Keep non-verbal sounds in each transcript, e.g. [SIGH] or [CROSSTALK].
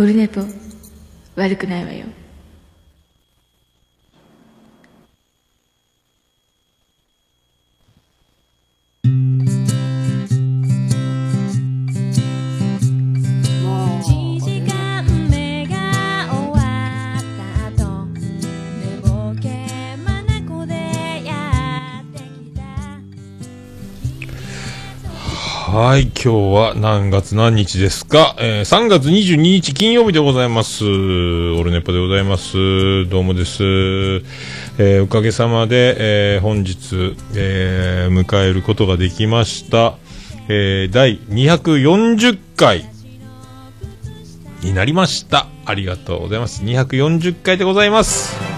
オルネポ悪くないわよ。はい、今日は何月何日ですか、えー、3月22日金曜日でございます。オルネポでございます。どうもです。えーおかげさまで、えー本日、えー迎えることができました。えー第240回になりました。ありがとうございます。240回でございます。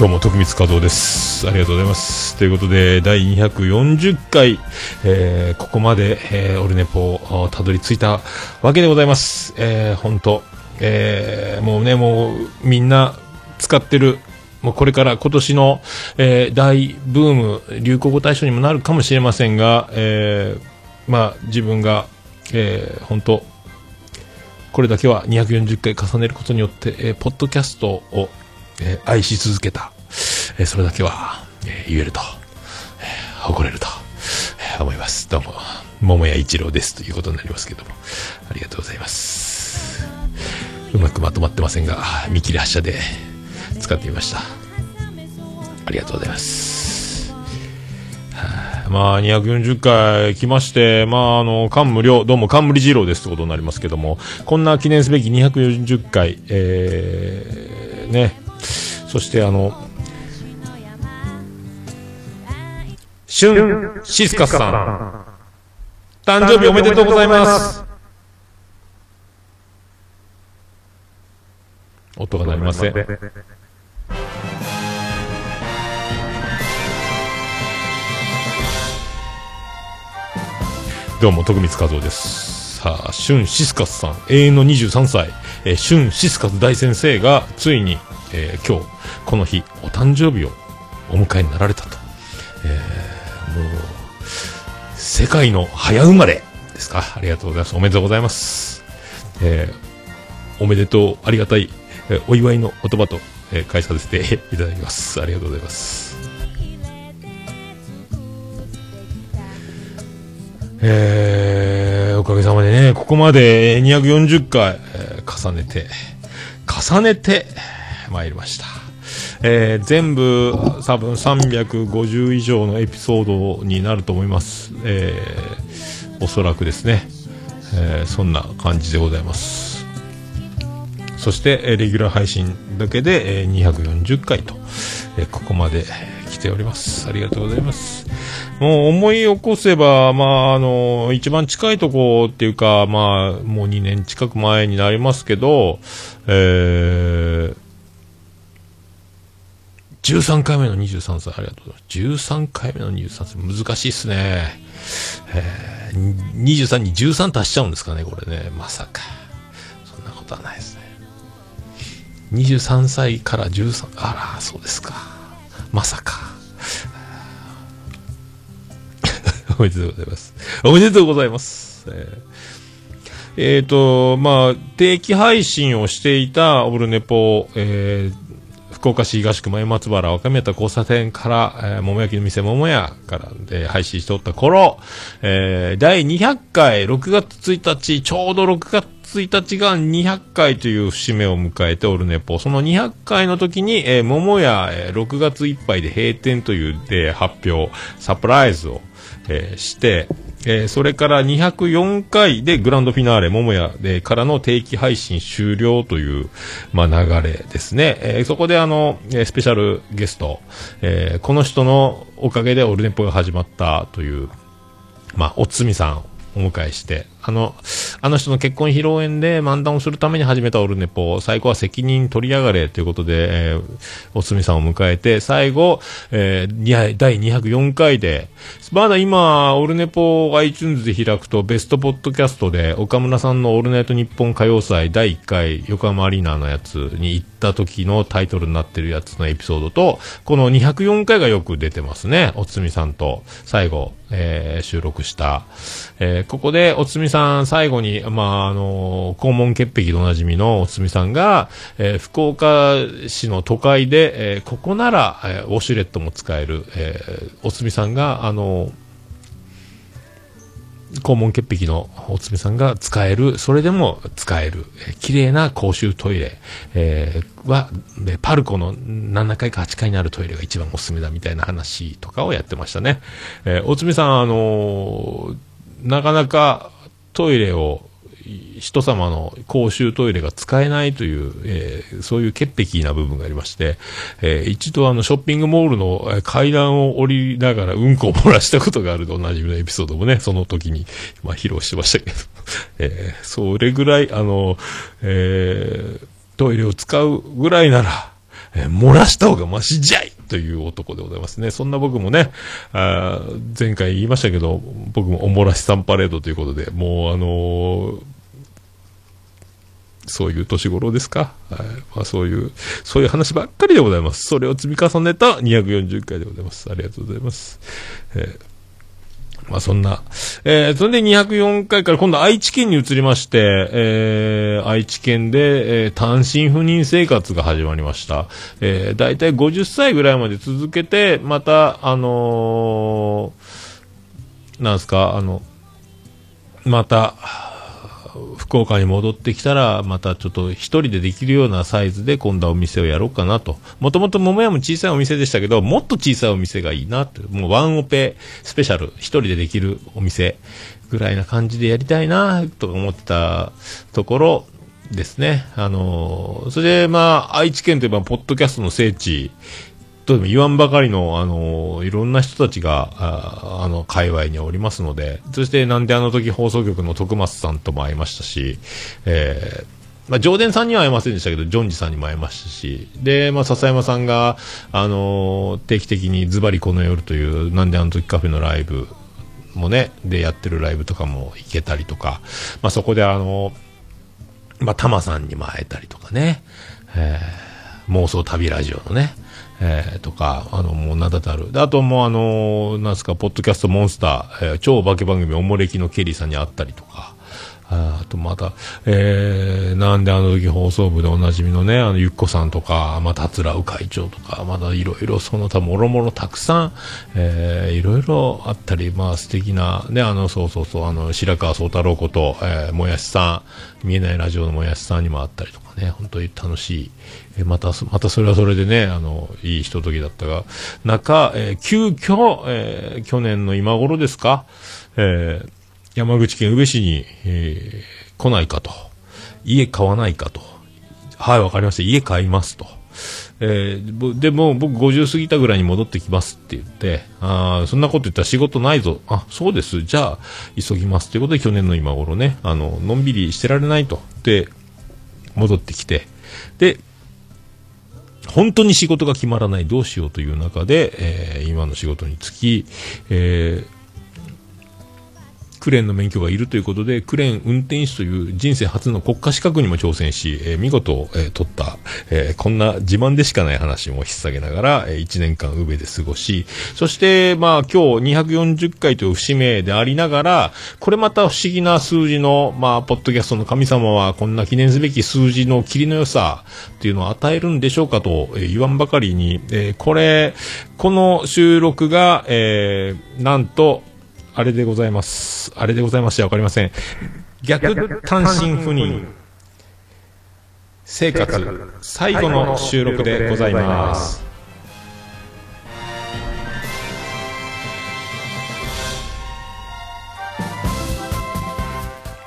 どうも、徳光和夫です。ありがとうございます。ということで、第240回、えーここまで、えーオルネポをたどり着いたわけでございます。えー、本当えーもうね、もう、みんな使ってる、もうこれから今年の、えー大ブーム、流行語大賞にもなるかもしれませんが、えーまあ、自分が、えー本当これだけは240回重ねることによって、えーポッドキャストを、えー愛し続けた、えーそれだけは、えー言えると、え誇れると、え思います。どうも、桃屋一郎ですということになりますけども、ありがとうございます。うまくまとまってませんが、見切り発車で使ってみました。ありがとうございます。まあ、240回来まして、まあ、あの、感無量、どうも冠二郎ですってことになりますけども、こんな記念すべき240回、えー、ね、そしてあの、シュン・シスカスさん、誕生日おめでとうございます。音が鳴りません。どうも、徳光和夫です。さあ、春シスカスさん、永遠の23歳、えー、春シスカス大先生が、ついに、えー今日、この日、お誕生日をお迎えになられたと。えーもう、世界の早生まれですか。ありがとうございます。おめでとうございます。えーおめでとう、ありがたい、えーお祝いの言葉と、えー返させていただきます。ありがとうございます。えー、おかげさまでね、ここまで240回、えー重ねて、重ねて、参りました。えー全部、多分350以上のエピソードになると思います。えーおそらくですね、えーそんな感じでございます。そして、えレギュラー配信だけで、え240回と、えここまで来ております。ありがとうございます。もう思い起こせば、まあ、あの、一番近いとこっていうか、まあ、もう2年近く前になりますけど、えー、13回目の23歳、ありがとうございます。13回目の23歳、難しいっすね。えー、23に13足しちゃうんですかね、これね。まさか。そんなことはないですね。23歳から13、あら、そうですか。まさか。[LAUGHS] おめでとうございます。おめでとうございます。えーえーと、まあ、定期配信をしていたオルネポ、えー福岡市東区前松原若宮田交差点から、えー桃焼きの店桃屋からで配信しておった頃、えー第200回6月1日、ちょうど6月1日が200回という節目を迎えてオルネポ。その200回の時に、えー桃屋、えー6月いっぱいで閉店というで発表、サプライズを、えーして、えーそれから204回でグランドフィナーレ桃屋でからの定期配信終了という、まあ、流れですね。えーそこであの、えスペシャルゲスト、えーこの人のおかげでオルネポが始まったという、まあ、おつみさんをお迎えして、あの、あの人の結婚披露宴で漫談をするために始めたオルネポ、最後は責任取りやがれということで、えー、おつみさんを迎えて、最後、えー、第204回で、まだ今、オルネポを iTunes で開くと、ベストポッドキャストで、岡村さんのオールナイトニッポン歌謡祭第1回横浜アリーナのやつに行った時のタイトルになってるやつのエピソードと、この204回がよく出てますね。おつみさんと最後、えー収録した。えーここでおつみさん最後に、まあ、あの肛門潔癖でおなじみのおつみさんが、えー福岡市の都会で、えーここなら、えーウォシュレットも使える、えーおつみさんが、あの肛門潔癖のおつみさんが使える、それでも使える、えー綺麗な公衆トイレ、えーは、でパルコの7階か8階にあるトイレが一番おすすめだみたいな話とかをやってましたね。えーおつみさん、あのーなかなかトイレを、人様の公衆トイレが使えないという、えーそういう潔癖な部分がありまして、えー一度あのショッピングモールの階段を降りながらうんこを漏らしたことがあるとおなじみのエピソードもね、その時に、まあ、披露してましたけど、[LAUGHS] えーそれぐらい、あの、えトイレを使うぐらいなら、え漏らした方がマシじゃいという男でございますね。そんな僕もね、あ前回言いましたけど、僕もおもらしさんパレードということで、もうあのーそういう年頃ですか？はい。まあそういう、そういう話ばっかりでございます。それを積み重ねた240回でございます。ありがとうございます。えーまあそんな、えー、それで204回から今度愛知県に移りまして、えー、愛知県で、えー単身赴任生活が始まりました。えー、だいたい50歳ぐらいまで続けて、また、あのーなんすか、あの、また、福岡に戻ってきたら、またちょっと一人でできるようなサイズで今度はお店をやろうかなと。もともと桃屋も小さいお店でしたけど、もっと小さいお店がいいなって。もうワンオペスペシャル、一人でできるお店ぐらいな感じでやりたいなと思ってたところですね。あのーそれでまあ、愛知県といえばポッドキャストの聖地、と言わんばかりの、あの、いろんな人たちが、ああの、界隈におりますので、そしてなんであの時放送局の徳松さんとも会いましたし、えーまあ、上田さんには会えませんでしたけど、ジョンジさんにも会えましたし、で、まあ、笹山さんが、あの定期的にズバリこの夜という、なんであの時カフェのライブもね、でやってるライブとかも行けたりとか、まあ、そこであの、まあ、タマさんにも会えたりとかね、えー妄想旅ラジオのね、えーとか、あの、もう名だたる。あともうあの、なんすか、ポッドキャストモンスター、えー超化け番組おもれきのケリーさんに会ったりとか、ああとまた、えー、なんであの時放送部でおなじみのね、あの、ゆっこさんとか、また、つらう会長とか、まだいろいろその他もろもろたくさん、えー、いろいろあったり、まあ素敵な、ね、あの、そうそうそう、あの、白川宗太郎こと、えー、もやしさん、見えないラジオのもやしさんにもあったりとかね、本当に楽しい、えーまた、またそれはそれでね、あの、いいひとときだったが、中、えー急遽、えー去年の今頃ですか、えー山口県宇部市に、えー来ないかと。家買わないかと。はい、わかりました。家買いますと。えーでも僕50過ぎたぐらいに戻ってきますって言って、あそんなこと言ったら仕事ないぞ。あ、そうです。じゃあ、急ぎます。ということで去年の今頃ね、あの、のんびりしてられないと。で、戻ってきて。で、本当に仕事が決まらない、どうしようという中で、えー今の仕事に就き、えークレーンの免許がいるということで、クレーン運転手という人生初の国家資格にも挑戦し、えー見事、えー取った、えーこんな自慢でしかない話も引っ提げながら、え1年間宇部で過ごし、そして、まあ今日240回という節目でありながら、これまた不思議な数字の、まあ、ポッドキャストの神様はこんな記念すべき数字の霧の良さっていうのを与えるんでしょうかと、言わんばかりに、えーこれ、この収録が、えーなんと、あれでございます。あれでございましてわかりません。逆単身赴任生活最後の収録でございます。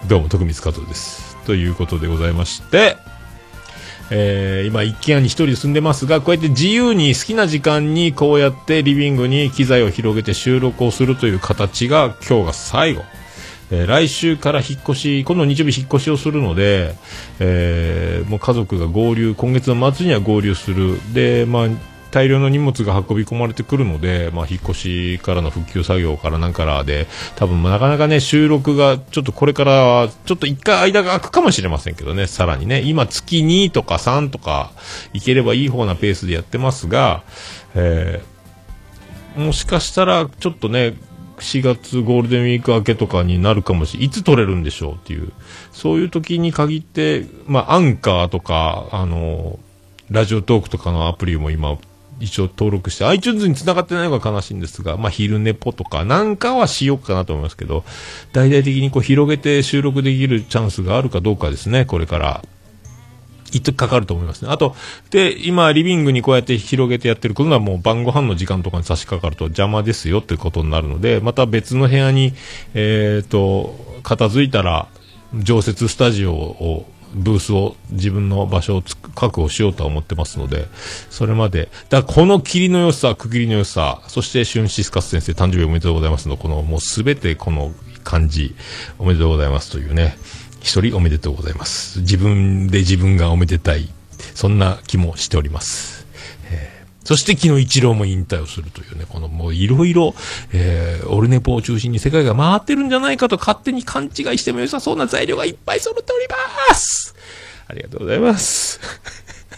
どうも、徳光和夫です。ということでございまして、えー今一軒家に1人で住んでますが、こうやって自由に好きな時間にこうやってリビングに機材を広げて収録をするという形が今日が最後。え来週から引っ越し、今度日曜日引っ越しをするので、えーもう家族が合流、今月の末には合流する。で、まあ、大量の荷物が運び込まれてくるので、まあ、引っ越しからの復旧作業からなんからで、多分なかなかね、収録がちょっとこれから、ちょっと一回間が空くかもしれませんけどね、さらにね、今月2とか3とか、いければいい方なペースでやってますが、えーもしかしたら、ちょっとね、4月ゴールデンウィーク明けとかになるかもしれい。つ取れるんでしょうっていう、そういう時に限って、まあ、アンカーとか、あの、ラジオトークとかのアプリも今、一応登録して、iTunes に繋がってないのが悲しいんですが、まあ、昼寝ぽとかなんかはしようかなと思いますけど、大々的にこう広げて収録できるチャンスがあるかどうかですね、これから。一時かかると思いますね。あと、で、今、リビングにこうやって広げてやってる、今度はもう晩ご飯の時間とかに差し掛かると邪魔ですよってことになるので、また別の部屋に、えっ、と、片付いたら、常設スタジオを、ブースを、自分の場所を確保しようとは思ってますので、それまで、だこの霧の良さ、区切りの良さ、そして、シュンシスカス先生、誕生日おめでとうございますの、この、もうすべてこの感じ、おめでとうございますというね、一人おめでとうございます。自分で自分がおめでたい。そんな気もしております。そして昨日一郎も引退をするというね、このもういろいろ、えーオルネポを中心に世界が回ってるんじゃないかと勝手に勘違いしても良さそうな材料がいっぱい揃っておりますありがとうございます。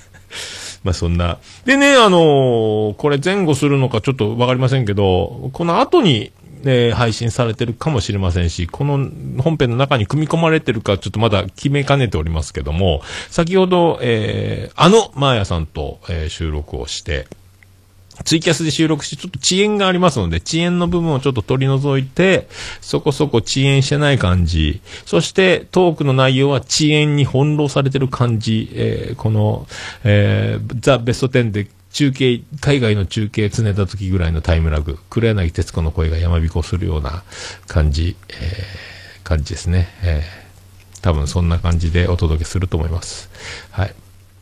[LAUGHS] まあそんな。でね、あのーこれ前後するのかちょっとわかりませんけど、この後に、えー配信されてるかもしれませんし、この本編の中に組み込まれてるかちょっとまだ決めかねておりますけども、先ほど、えーあのマーヤさんと、えー収録をして、ツイキャスで収録して、ちょっと遅延がありますので、遅延の部分をちょっと取り除いて、そこそこ遅延してない感じ。そして、トークの内容は遅延に翻弄されてる感じ。えーこの、えーザ・ベスト10で中継、海外の中継つねた時ぐらいのタイムラグ。黒柳徹子の声が山彦するような感じ、えー感じですね。えー多分そんな感じでお届けすると思います。はい。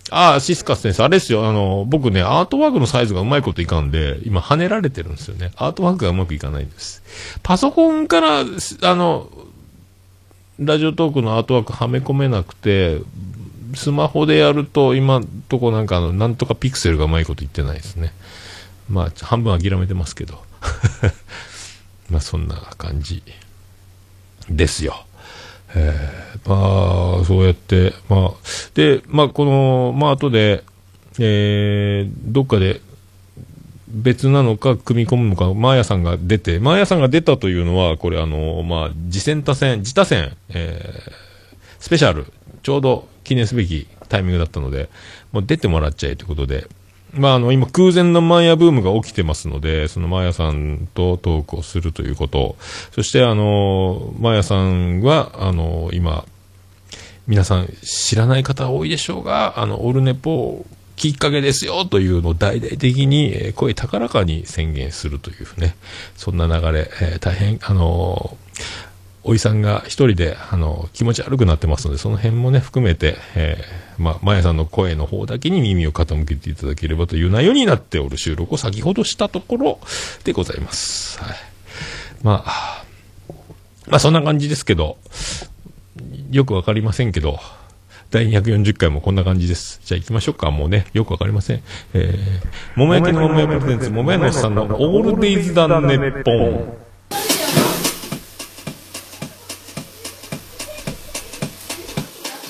ああ、シスカス先生、あれですよ、あの、僕ね、アートワークのサイズがうまいこといかんで、今跳ねられてるんですよね。アートワークがうまくいかないんです。パソコンから、あの、ラジオトークのアートワークはめ込めなくて、スマホでやると、今んとこなんかあの、なんとかピクセルがうまいこと言ってないですね。まあ、半分諦めてますけど。[LAUGHS] まあ、そんな感じですよ。えーまあ、そうやって、まあ、で、まあ、この、まあ、後で、えーどっかで、別なのか、組み込むのか、マーヤさんが出て、マーヤさんが出たというのは、これあの、まあ、次戦他戦、自他戦、えースペシャル、ちょうど記念すべきタイミングだったので、もう出てもらっちゃえということで、まあ、あの、今、空前のマーヤブームが起きてますので、そのマーヤさんとトークをするということ。そして、あの、マーヤさんは、あの、今、皆さん知らない方多いでしょうが、あの、オルネポきっかけですよというのを大々的に、声高らかに宣言するというね、そんな流れ、えー大変、あのーおいさんが一人で、あの、気持ち悪くなってますので、その辺もね、含めて、えーまあ、まやさんの声の方だけに耳を傾けていただければという内容になっておる収録を先ほどしたところでございます。はい。まあ、まあ、そんな感じですけど、よくわかりませんけど、第240回もこんな感じです。じゃあ行きましょうか。もうね、よくわかりません。えー、桃焼きの桃屋プレゼンツ、桃屋のおっさんのオールデイズだねっぽ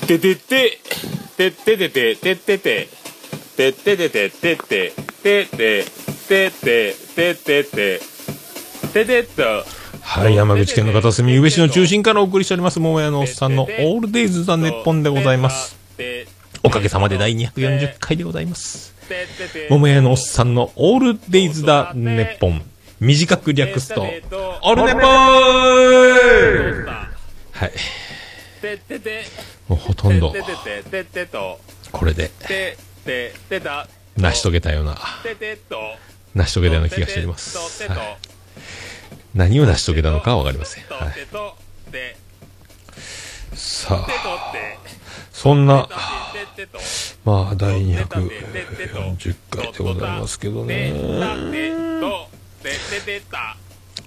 ん。ててて、てっててて、てってて、てっててて、てって、てって、てって、てってて、ててっと。はい、山口県の片隅、宇部市の中心からお送りしております、桃屋のおっさんのオールデイズ・ザ・ネッポンでございます。。おかげさまで第240回でございます。桃屋のおっさんのオールデイズ・ザ・ネッポン。短く略すと、オールネポーはい。もうほとんど。これで、成し遂げたような、成し遂げたような気がしております。はい、何を成し遂げたのかはわかりません。はい。さあ、そんな、まあ、第240回でございますけどね。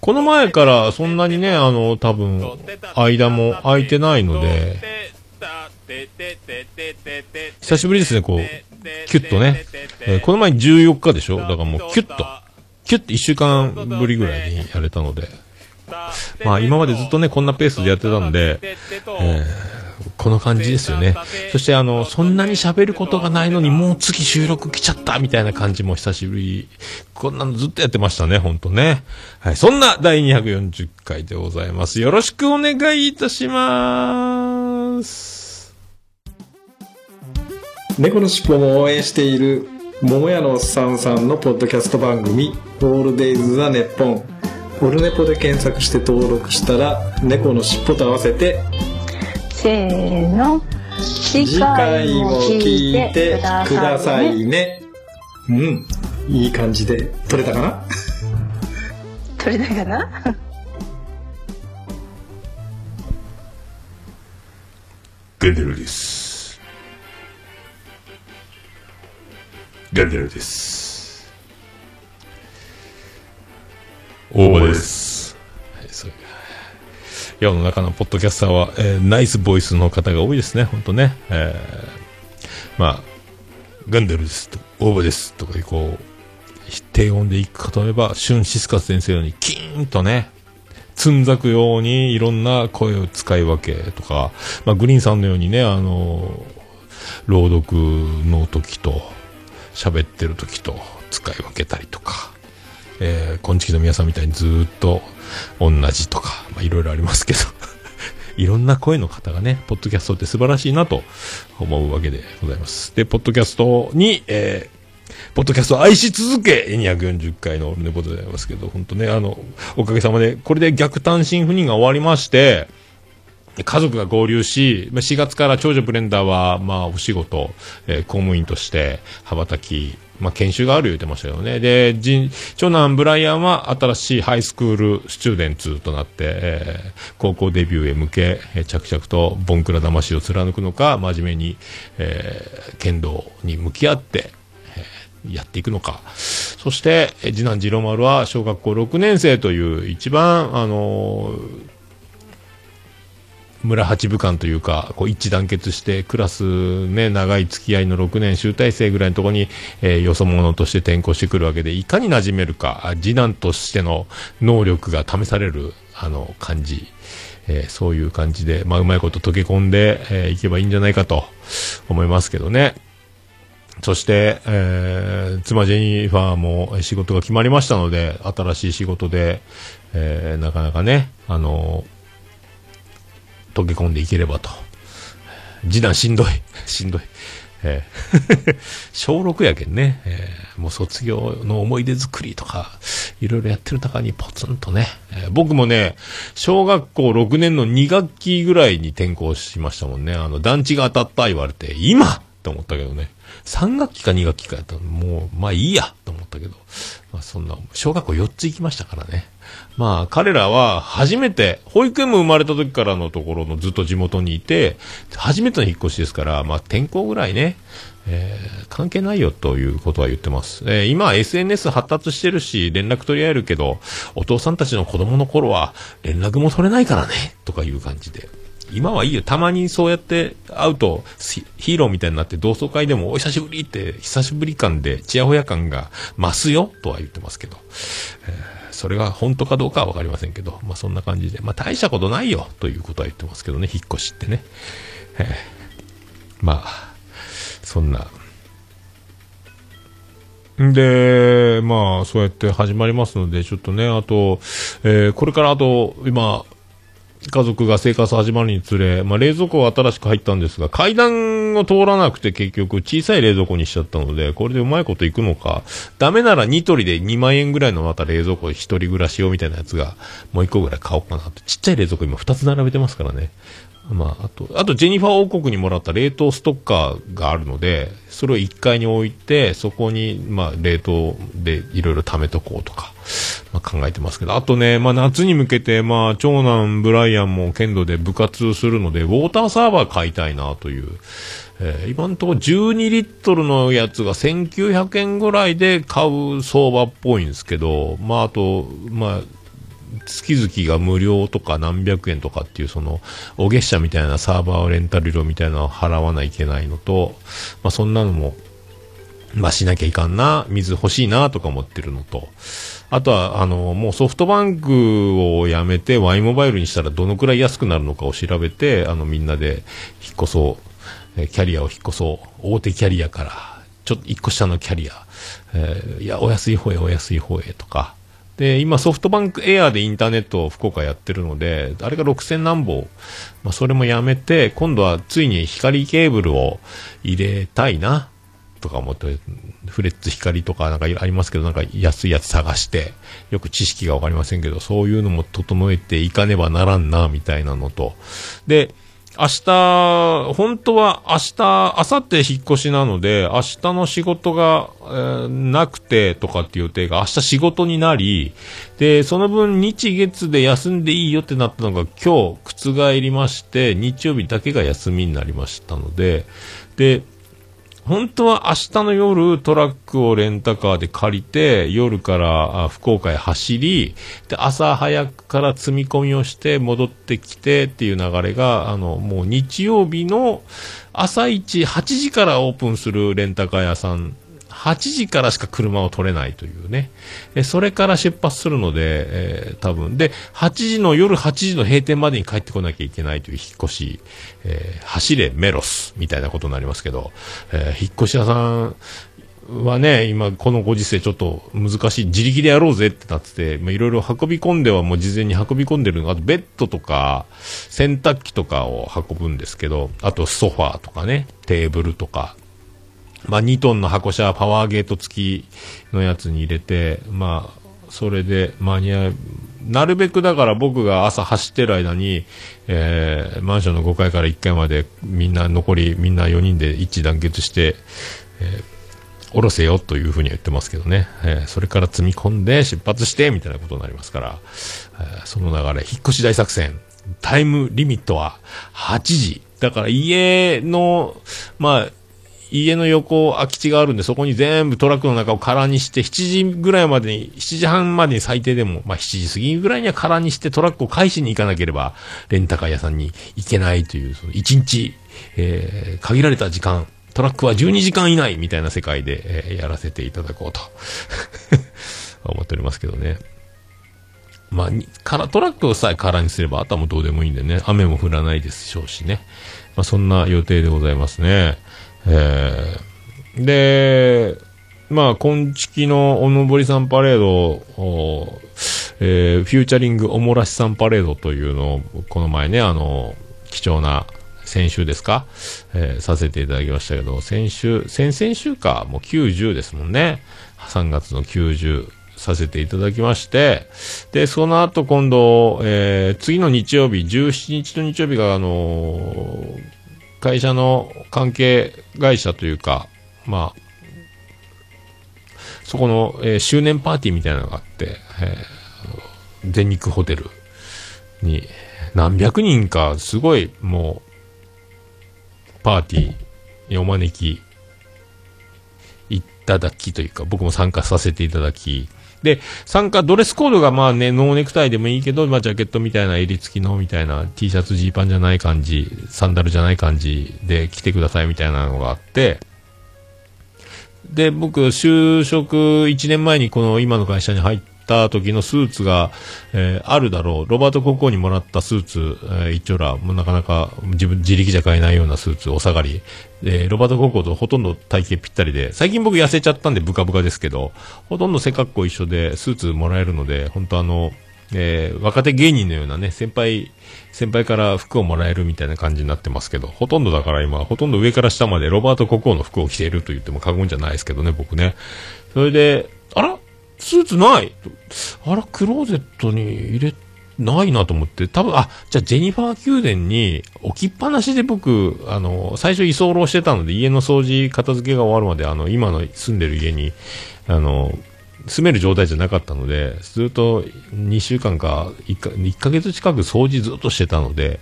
この前からそんなにね、あの、多分、間も空いてないので、久しぶりですね、こう、キュッとね。えーこの前14日でしょ？だからもうキュッと、キュッと1週間ぶりぐらいにやれたので、まあ今までずっとね、こんなペースでやってたんで、えーこの感じですよね。そしてあの、そんなに喋ることがないのにもう次収録来ちゃったみたいな感じも久しぶり。こんなのずっとやってましたね、ほんとね。はい、そんな第240回でございます。よろしくお願いいたします。猫のしっぽも応援している桃屋のおっさんさんのポッドキャスト番組「オールデイズ・ザ・ネッポン」オルネポで検索して登録したら猫のしっぽと合わせてせーの次次回も聞いてくださいね。うん。いい感じで撮れたかな？取れたかな？ゲンデルです。ゲンデルです。大場です。はい、そう世の中のポッドキャスターは、えーナイスボイスの方が多いですね、本当ね。えーまあ、ガンデルですと、大場ですとか、こう、低音でいくかと思えば、シュンシスカス先生のように、キーンとね、つんざくようにいろんな声を使い分けとか、まあ、グリーンさんのようにね、あの、朗読の時と、喋ってる時と使い分けたりとか、えー、こんちきの皆さんみたいにずっと同じとか、まあ、いろいろありますけど、[LAUGHS] いろんな声の方がね、ポッドキャストって素晴らしいなと思うわけでございます。で、ポッドキャストに、えーポッドキャストを愛し続け、240回のオルネポでございますけど、本当ね、あの、おかげさまで、これで逆単身赴任が終わりまして、家族が合流し、4月から長女ブレンダーは、まあ、お仕事、えー公務員として、羽ばたき、まあ、研修がある言ってましたよね。で、じ長男ブライアンは新しいハイスクールスチューデンツとなって、えー高校デビューへ向け、えー着々とボンクラ魂を貫くのか、真面目に、えー剣道に向き合って、やっていくのか。そして、次男次郎丸は小学校6年生という一番、あのー村八部間というか、こう一致団結して、クラスね、長い付き合いの6年集大成ぐらいのところに、えーよそ者として転校してくるわけで、いかに馴染めるか、次男としての能力が試される、あの、感じ。えーそういう感じで、まあ、うまいこと溶け込んで、えーいけばいいんじゃないかと思いますけどね。そして、えー妻ジェニファーも仕事が決まりましたので、新しい仕事で、えーなかなかね、あのー溶け込んでいければと。次男しんどい。[LAUGHS] しんどい。えー [LAUGHS] 小6やけんね、えーもう卒業の思い出作りとか、いろいろやってる中にポツンとね、えー僕もね、小学校6年の2学期ぐらいに転校しましたもんね。あの、団地が当たった言われて、今って思ったけどね。3学期か2学期かやったら、もう、まあいいやと思ったけど、まあそんな、小学校4つ行きましたからね。まあ彼らは初めて、保育園も生まれた時からのところのずっと地元にいて、初めての引っ越しですから、まあ転校ぐらいね、えー関係ないよということは言ってます。えー今 SNS 発達してるし、連絡取り合えるけど、お父さんたちの子供の頃は連絡も取れないからね、とかいう感じで。今はいいよ。たまにそうやって会うとヒーローみたいになって同窓会でもお久しぶりって久しぶり感でチヤホヤ感が増すよとは言ってますけどえ。それが本当かどうかはわかりませんけど、まあそんな感じで、まあ大したことないよということは言ってますけどね、引っ越しってね。えーまあ、そんな。んで、まあ、そうやって始まりますので、ちょっとね、あと、えーこれからあと、今、家族が生活始まるにつれ、まあ、冷蔵庫が新しく入ったんですが、階段を通らなくて結局小さい冷蔵庫にしちゃったので、これでうまいこといくのか、ダメならニトリで2万円ぐらいのまた冷蔵庫一人暮らし用みたいなやつが、もう1個ぐらい買おうかなと。ちっちゃい冷蔵庫今2つ並べてますからね。まあ、あと、あと、ジェニファー王国にもらった冷凍ストッカーがあるので、それを1階に置いて、そこに、まあ、冷凍でいろいろ貯めとこうとか、まあ、考えてますけど、あとね、まあ、夏に向けて、まあ、長男ブライアンも剣道で部活するので、ウォーターサーバー買いたいなという、えー今のところ12リットルのやつが1900円ぐらいで買う相場っぽいんですけど、まあ、あと、まあ、月々が無料とか何百円とかっていう、その、お月謝みたいなサーバーレンタル料みたいなのを払わないといけないのと、まあ、そんなのも、まあ、しなきゃいかんな、水欲しいな、とか思ってるのと、あとは、あの、もうソフトバンクをやめて Y モバイルにしたらどのくらい安くなるのかを調べて、あの、みんなで引っ越そう、キャリアを引っ越そう、大手キャリアから、ちょっと一個下のキャリア、えーいや、お安い方へ、お安い方へとか、で、今ソフトバンクエアでインターネットを福岡やってるので、あれが6000何本、まあ、それもやめて、今度はついに光ケーブルを入れたいな、とか思って、フレッツ光とかなんかありますけど、なんか安いやつ探して、よく知識がわかりませんけど、そういうのも整えていかねばならんな、みたいなのと。で、明日、本当は明日、明後日引っ越しなので、明日の仕事が、えーなくてとかっていう予定が明日仕事になり、で、その分日月で休んでいいよってなったのが今日覆りまして、日曜日だけが休みになりましたので、で、本当は明日の夜トラックをレンタカーで借りて、夜から福岡へ走り、で、朝早くから積み込みをして戻ってきてっていう流れが、あの、もう日曜日の朝一8時からオープンするレンタカー屋さん、8時からしか車を取れないというね。えそれから出発するので、えー多分。で、8時の夜8時の閉店までに帰ってこなきゃいけないという引っ越し、えー走れメロスみたいなことになりますけど、えー引っ越し屋さんはね、今このご時世ちょっと難しい、自力でやろうぜってなってて、いろいろ運び込んではもう事前に運び込んでるの、あとベッドとか、洗濯機とかを運ぶんですけど、あとソファーとかね、テーブルとか、まあ、2トンの箱車パワーゲート付きのやつに入れて、まあ、それで間に合う。なるべくだから僕が朝走ってる間に、えーマンションの5階から1階までみんな残りみんな4人で一致団結して、えー下ろせよというふうに言ってますけどね、えーそれから積み込んで出発してみたいなことになりますから、えーその流れ、引っ越し大作戦、タイムリミットは8時。だから家の、まあ、家の横空き地があるんで、そこに全部トラックの中を空にして、7時ぐらいまでに、7時半までに最低でも、まあ7時過ぎぐらいには空にしてトラックを返しに行かなければ、レンタカー屋さんに行けないという、その1日、えー限られた時間、トラックは12時間以内みたいな世界で、えーやらせていただこうと、[LAUGHS] 思っておりますけどね。まあ、からトラックをさえ空にすれば、あとはもうどうでもいいんでね、雨も降らないでしょうしね。まあ、そんな予定でございますね。えーで、まあ、今月のおのぼりさんパレードを、えーフューチャリングおもらしさんパレードというのを、この前ね、あの、貴重な、先週ですか、えーさせていただきましたけど、先週、先々週か、もう90ですもんね。3月の90させていただきまして、で、その後今度、えー次の日曜日、17日の日曜日が、あのー会社の関係会社というか、まあ、そこの、えー周年パーティーみたいなのがあって、えー全日空ホテルに何百人か、すごいもう、パーティーにお招きいただきというか、僕も参加させていただき、で、参加、ドレスコードがまあね、ノーネクタイでもいいけど、まあジャケットみたいな襟付きのみたいな T シャツ、ジーパンじゃない感じ、サンダルじゃない感じで来てくださいみたいなのがあって、で、僕、就職1年前にこの今の会社に入ってた時のスーツが、えーあるだろう。ロバート国王にもらったスーツ、えー一応ら、もうなかなか自分、自力じゃ買えないようなスーツ、お下がり。で、ロバート国王とほとんど体型ぴったりで、最近僕痩せちゃったんでブカブカですけど、ほとんど背格好一緒でスーツもらえるので、本当あの、えー若手芸人のようなね、先輩、先輩から服をもらえるみたいな感じになってますけど、ほとんどだから今、ほとんど上から下までロバート国王の服を着ていると言っても過言じゃないですけどね、僕ね。それで、あら？スーツない？あら、クローゼットに入れ、ないなと思って、多分、あ、じゃあジェニファー宮殿に置きっぱなしで僕、あの、最初居候してたので、家の掃除、片付けが終わるまで、あの、今の住んでる家に、あの、住める状態じゃなかったので、ずっと2週間か1か、1ヶ月近く掃除ずっとしてたので、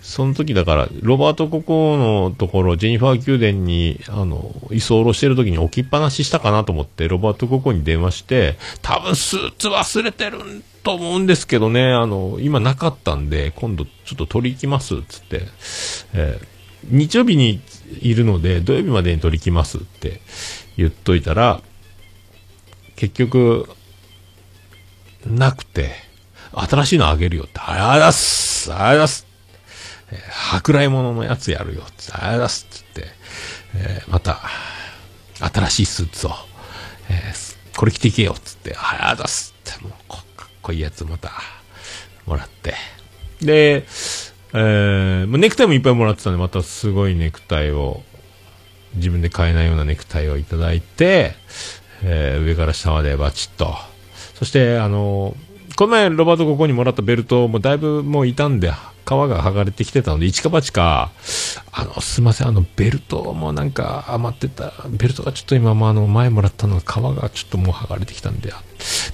その時だから、ロバート・ココのところ、ジェニファー宮殿に、あの、居候してる時に置きっぱなししたかなと思って、ロバート・ココに電話して、多分スーツ忘れてると思うんですけどね、あの、今なかったんで、今度ちょっと取り行きます、つって、えー日曜日にいるので、土曜日までに取り行きますって言っといたら、結局、なくて、新しいのあげるよって、ありがとうございますありがとうございますえ舶来物のやつやるよって、ありがとうございますってって、えーまた、新しいスーツを、えーこれ着ていけよっつって、ありがとうございますって、もうかっこいいやつまた、もらって。で、えーネクタイもいっぱいもらってたんで、またすごいネクタイを、自分で買えないようなネクタイをいただいて、えー上から下までバチッと。そして、あのこの前ロバートここにもらったベルトもだいぶもう傷んで、が剥がれてきてたので、一か八か、あの、すいません、あの、ベルトもなんか余ってた、ベルトがちょっと今もあの、前もらったのが皮がちょっともう剥がれてきたんで、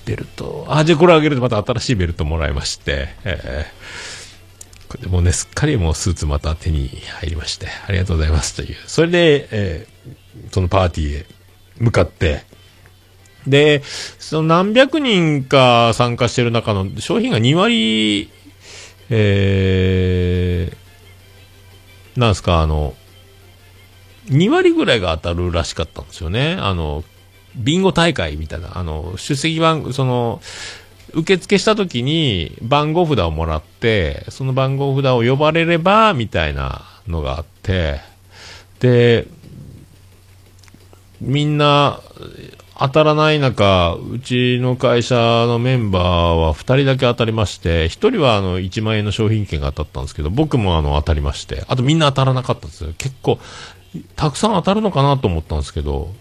ベルト、あ、じゃあこれあげるとまた新しいベルトもらいまして、えーこれでもうね、すっかりもうスーツまた手に入りまして、ありがとうございますという。それで、えーそのパーティーへ向かって、で、その何百人か参加してる中の商品が2割、えー、なんすか、あの、2割ぐらいが当たるらしかったんですよね。あの、ビンゴ大会みたいな、あの、出席番、その、受付した時に番号札をもらって、その番号札を呼ばれれば、みたいなのがあって、で、みんな、当たらない中、うちの会社のメンバーは2人だけ当たりまして、1人はあの1万円の商品券が当たったんですけど、僕もあの当たりまして、あとみんな当たらなかったんですよ。結構、たくさん当たるのかなと思ったんですけど、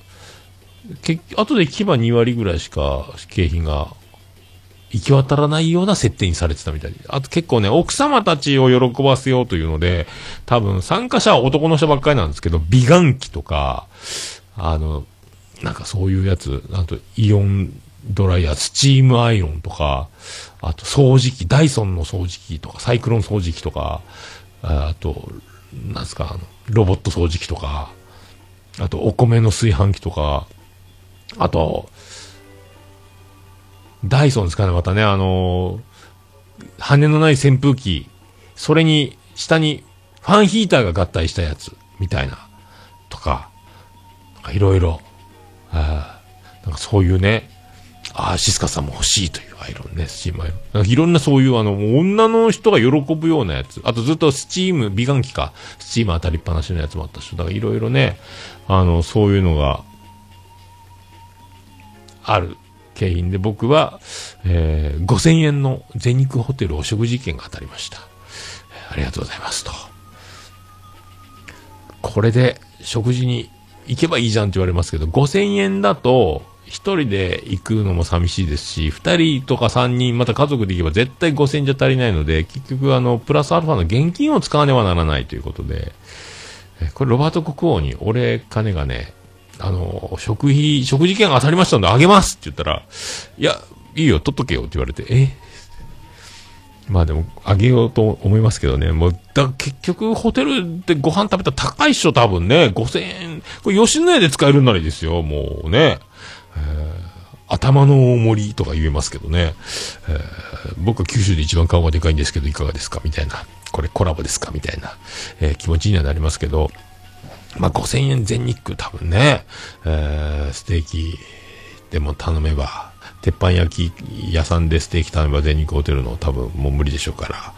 け後で聞けば2割ぐらいしか景品が行き渡らないような設定にされてたみたいで。あと結構ね、奥様たちを喜ばせようというので、多分参加者は男の人ばっかりなんですけど、美顔器とか、あの、なんかそういうやつ、あとイオンドライヤー、スチームアイロンとか、あと掃除機、ダイソンの掃除機とか、サイクロン掃除機とか、あと、なんすか、あの、ロボット掃除機とか、あとお米の炊飯器とか、あと、ダイソンですかね、またね、あの羽のない扇風機、それに、下にファンヒーターが合体したやつ、みたいな、と、かいろいろ、あなんかそういうね、ああ、シスカさんも欲しいというアイロンね、スチームアイロン。なんかいろんなそういうあの、女の人が喜ぶようなやつ。あとずっとスチーム、美顔器か、スチーム当たりっぱなしのやつもあったし、だからいろいろね、あの、そういうのが、ある景品で僕は、えー、5000円の全日空ホテルお食事券が当たりました。ありがとうございますと。これで食事に行けばいいじゃんって言われますけど、5000円だと、一人で行くのも寂しいですし、二人とか三人、また家族で行けば絶対5000円じゃ足りないので、結局あの、プラスアルファの現金を使わねばならないということで、これロバート国王に、俺、金がね、あの、食費、食事券が当たりましたんであげますって言ったら、いや、いいよ、取っとけよって言われて、えまあでも、あげようと思いますけどね。もう、だ結局、ホテルでご飯食べたら高いっしょ、多分ね。5000円。これ、吉野家で使えるならいいですよ、もうね。えー頭の大盛りとか言えますけどね。えー僕は九州で一番顔がでかいんですけど、いかがですか？みたいな。これコラボですか？みたいな、えー気持ちにはなりますけど。まあ、5000円全日空多分ね、えーステーキでも頼めば、鉄板焼き屋さんでステーキ頼めば全日空ホテルの多分もう無理でしょうから、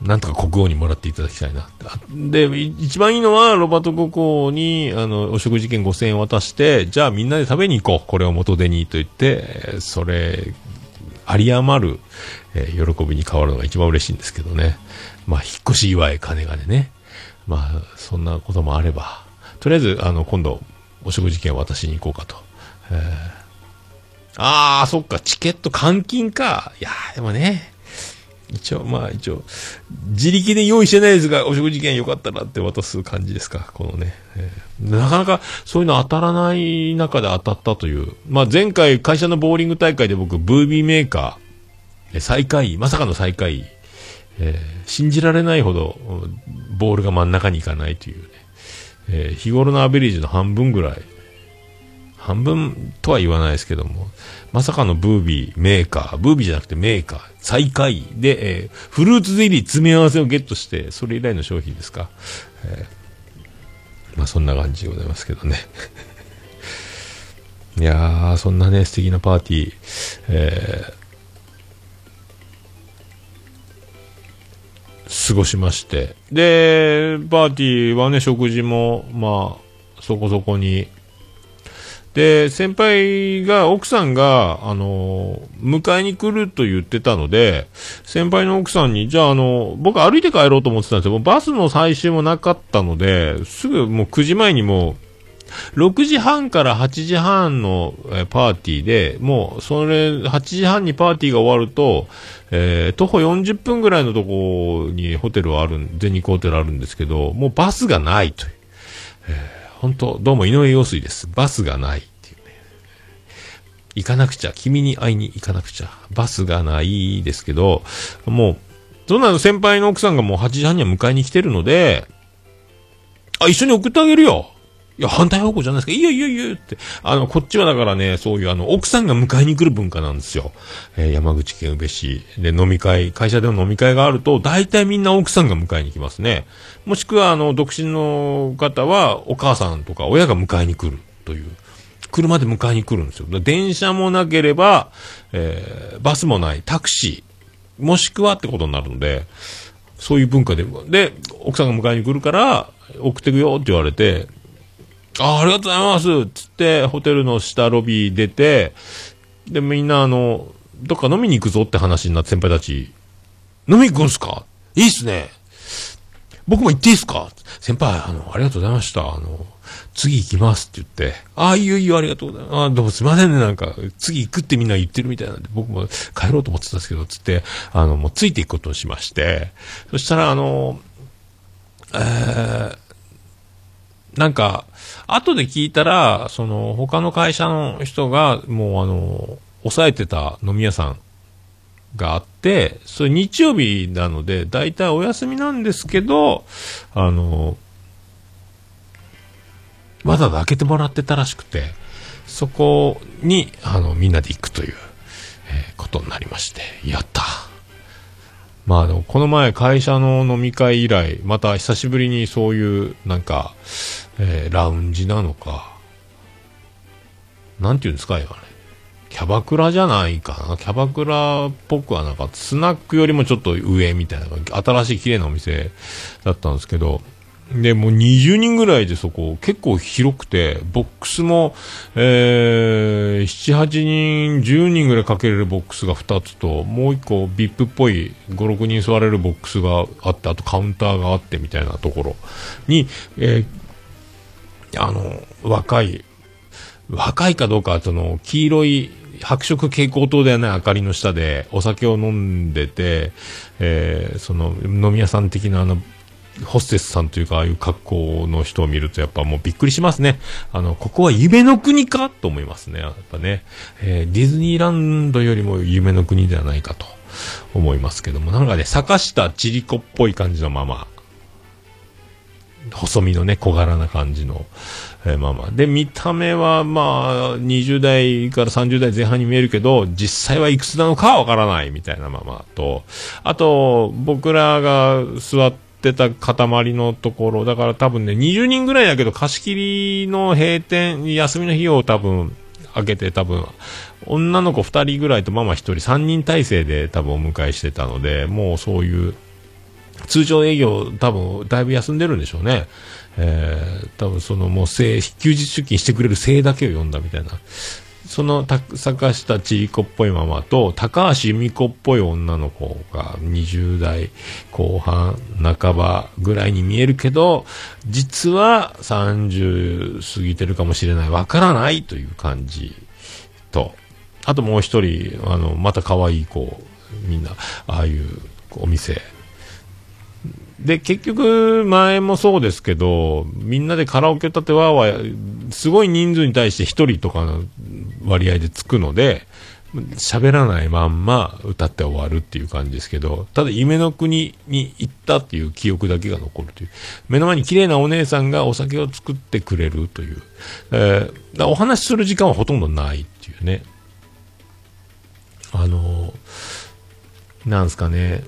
なんとか国王にもらっていただきたいな。で、一番いいのは、ロバート国王に、あの、お食事券5000円渡して、じゃあみんなで食べに行こう。これを元手にと言って、それ、有り余る、えー喜びに変わるのが一番嬉しいんですけどね。まあ、引っ越し祝い金がね。まあ、そんなこともあれば。とりあえず、あの、今度、お食事券を渡しに行こうかと。えーああ、そっか、チケット換金か。いやでもね、一応、まあ一応、自力で用意してないですが、お食事券よかったらって渡す感じですか、このね。えーなかなかそういうの当たらない中で当たったという。まあ前回会社のボーリング大会で僕、ブービーメーカー、最下位、まさかの最下位、えー信じられないほど、ボールが真ん中に行かないというね、えー日頃のアベレージの半分ぐらい、半分とは言わないですけども、まさかのブービーメーカー、ブービーじゃなくてメーカー、最下位で、えーフルーツゼリー詰め合わせをゲットして、それ以来の商品ですか。えーまあそんな感じでございますけどね。[LAUGHS] いやー、そんなね、素敵なパーティー、えー過ごしまして。で、パーティーはね、食事も、まあ、そこそこに。で、先輩が、奥さんが、あの、迎えに来ると言ってたので、先輩の奥さんに、じゃあ、あの、僕歩いて帰ろうと思ってたんですよ。バスの最終もなかったので、すぐもう9時前にもう、6時半から8時半のえパーティーで、もう、それ、8時半にパーティーが終わると、えー徒歩40分ぐらいのとこにホテルはある、全日空ホテルあるんですけど、もうバスがないという。えー本当どうも井上陽水です。バスがないっていうね。行かなくちゃ、君に会いに行かなくちゃ。バスがないですけど、もう、そんなの先輩の奥さんがもう8時半には迎えに来てるので、あ、一緒に送ってあげるよ。いや、反対方向じゃないですか。いいよいいよいいよって。あの、こっちはだからね、そういうあの、奥さんが迎えに来る文化なんですよ。えー山口県宇部市で飲み会、会社での飲み会があると、大体みんな奥さんが迎えに来ますね。もしくは、あの、独身の方は、お母さんとか親が迎えに来るという。車で迎えに来るんですよ。電車もなければ、えーバスもない、タクシー、もしくはってことになるので、そういう文化で、で、奥さんが迎えに来るから、送ってくよって言われて、ああ、りがとうございます。つって、ホテルの下ロビー出て、で、みんなあの、どっか飲みに行くぞって話になって先輩たち、飲み行くんすか？いいっすね。僕も行っていいっすか？先輩、あの、ありがとうございました。あの、次行きますって言って、ああ、いいよいいよ、ありがとうございます。あどうもすいませんね、なんか、次行くってみんな言ってるみたいなんで、僕も帰ろうと思ってたんですけど、つって、あの、もうついていくことにしまして、そしたら、あの、えー、なんか、後で聞いたら、その、他の会社の人が、もうあの、抑えてた飲み屋さんがあって、それ日曜日なので、だいたいお休みなんですけど、あの、わざわざ開けてもらってたらしくて、そこに、あの、みんなで行くという、えーことになりまして、やった。まあでも、この前会社の飲み会以来、また久しぶりにそういう、なんか、えーラウンジなのか、なんていうんですか、今ね。キャバクラじゃないかな。キャバクラっぽくはなんか。スナックよりもちょっと上みたいな、新しい綺麗なお店だったんですけど、で、もう20人ぐらいでそこ、結構広くて、ボックスも、えー、7、8人、10人ぐらいかけれるボックスが2つと、もう1個 VIP っぽい5、6人座れるボックスがあって、あとカウンターがあってみたいなところに、えーあの、若い、若いかどうか、その、黄色い白色蛍光灯ではない明かりの下でお酒を飲んでて、えーその、飲み屋さん的なあの、ホステスさんというか、ああいう格好の人を見ると、やっぱもうびっくりしますね。あの、ここは夢の国かと思いますね。やっぱね。えーディズニーランドよりも夢の国ではないかと思いますけども、なんかね、坂下千里子っぽい感じのまま、細身のね、小柄な感じの、えーまあまあ。で、見た目は、まあ、20代から30代前半に見えるけど、実際はいくつなのかはわからないみたいなままと、あと、僕らが座ってた塊のところ、だから多分ね、20人ぐらいだけど、貸し切りの閉店、休みの日を多分、開けて多分、女の子2人ぐらいとママ1人、3人体制で多分お迎えしてたので、もうそういう、通常営業多分だいぶ休んでるんでしょうね。えー、多分そのもう、休日出勤してくれる生だけを読んだみたいな。その坂下千里子っぽいママと高橋由美子っぽい女の子が20代後半半ばぐらいに見えるけど、実は30過ぎてるかもしれない。わからないという感じと、あともう一人、あの、また可愛い子、みんな、ああいうお店。で、結局、前もそうですけど、みんなでカラオケ歌ってわーわー、すごい人数に対して一人とかの割合でつくので、喋らないまんま歌って終わるっていう感じですけど、ただ夢の国に行ったっていう記憶だけが残るという。目の前に綺麗なお姉さんがお酒を作ってくれるという。えーお話しする時間はほとんどないっていうね。あのなんすかね。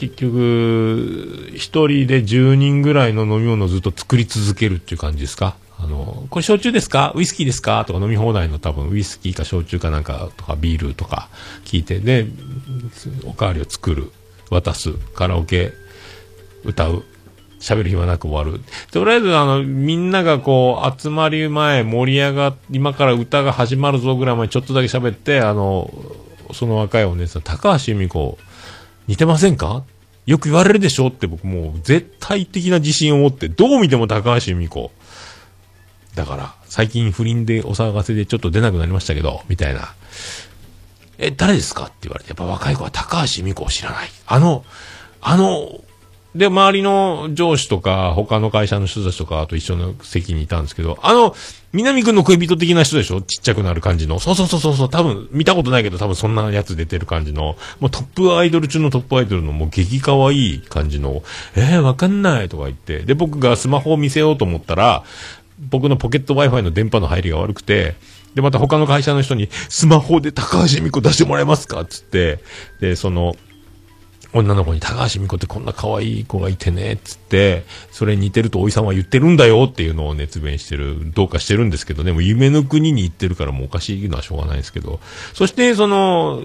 結局、一人で10人ぐらいの飲み物をずっと作り続けるっていう感じですか？あの、これ焼酎ですか？ウイスキーですか？とか飲み放題の多分ウイスキーか焼酎かなんかとかビールとか聞いて、で、おかわりを作る、渡す、カラオケ、歌う、喋る暇なく終わる。とりあえず、あの、みんながこう、集まり前、盛り上が、今から歌が始まるぞぐらいまでちょっとだけ喋って、あの、その若いお姉さん、高橋由美子、似てませんか？よく言われるでしょって僕もう絶対的な自信を持って、どう見ても高橋由美子。だから、最近不倫でお騒がせでちょっと出なくなりましたけど、みたいな。え、誰ですか？って言われて、やっぱ若い子は高橋由美子を知らない。あの、あの、で、周りの上司とか、他の会社の人たちとかあと一緒の席にいたんですけど、あの、南くんの恋人的な人でしょ？ちっちゃくなる感じの。そうそうそうそうそう、多分、見たことないけど多分そんなやつ出てる感じの、もうトップアイドル中のトップアイドルのもう激可愛い感じの、えー、わかんないとか言って、で、僕がスマホを見せようと思ったら、僕のポケット Wi-Fi の電波の入りが悪くて、で、また他の会社の人に、スマホで高橋美子出してもらえますか？つって、で、その、女の子に高橋美子ってこんな可愛い子がいてね、つって、それに似てるとおいさんは言ってるんだよっていうのを熱弁してる、どうかしてるんですけどね、もう夢の国に行ってるからもうおかしいのはしょうがないですけど、そしてその、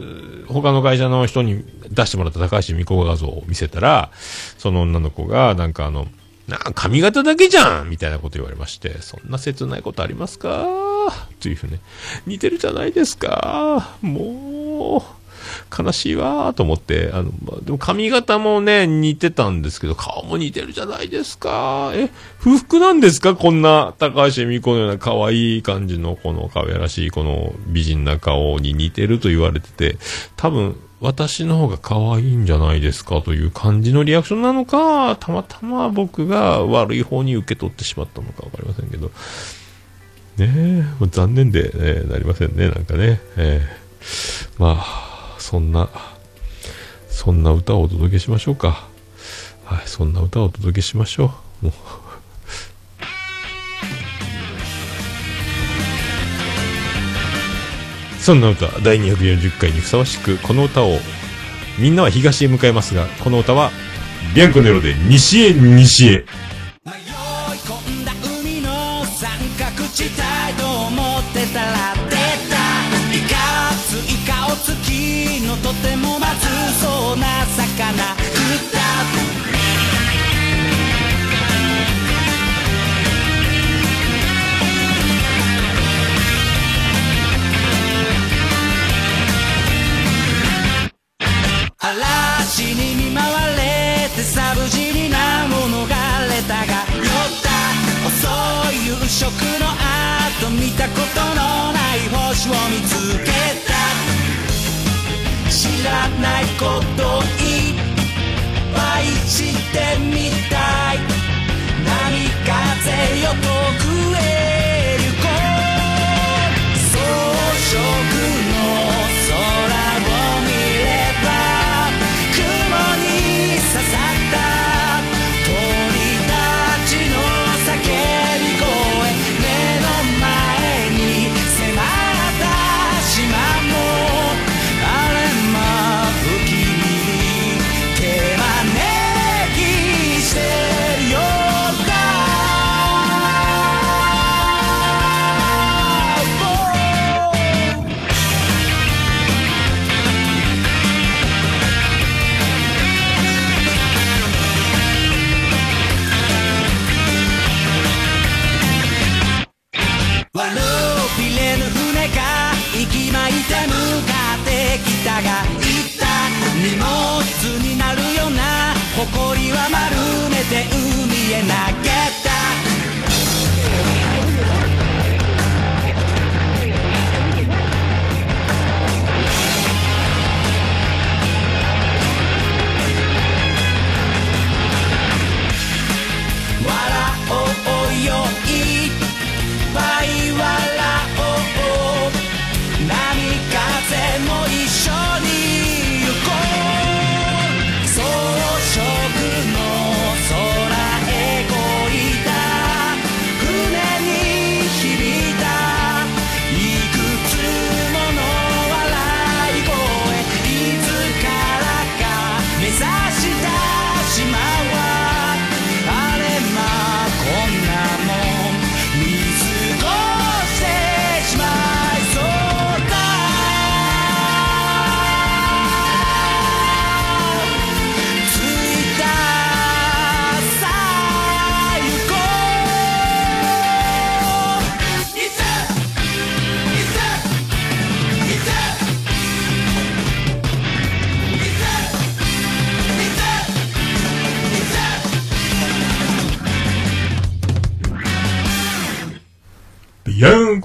他の会社の人に出してもらった高橋美子画像を見せたら、その女の子がなんかあの、なあ髪型だけじゃんみたいなこと言われまして、そんな切ないことありますか？というふうね、似てるじゃないですか。もう、悲しいわと思って、あの、まあでも髪型もね、似てたんですけど、顔も似てるじゃないですか。え、不服なんですか？こんな高橋美子のような可愛い感じの、この可愛らしい、この美人な顔に似てると言われてて、多分、私の方が可愛いんじゃないですか？という感じのリアクションなのか、たまたま僕が悪い方に受け取ってしまったのかわかりませんけど、ねえ、残念で、ね、なりませんね、なんかね。ええ。まあ、そんな、そんな歌をお届けしましょうか。はい、そんな歌をお届けしましょう。もう [LAUGHS] そんな歌、第240回にふさわしく、この歌を、みんなは東へ向かいますが、この歌は、ビアンコネロで西へ西へ。魚食った嵐に見舞われてサブジになものがれたが酔った。遅い夕食の後見たことのない星を見つけた。知らないこといっぱいしてみたい。波風よ遠く海へ投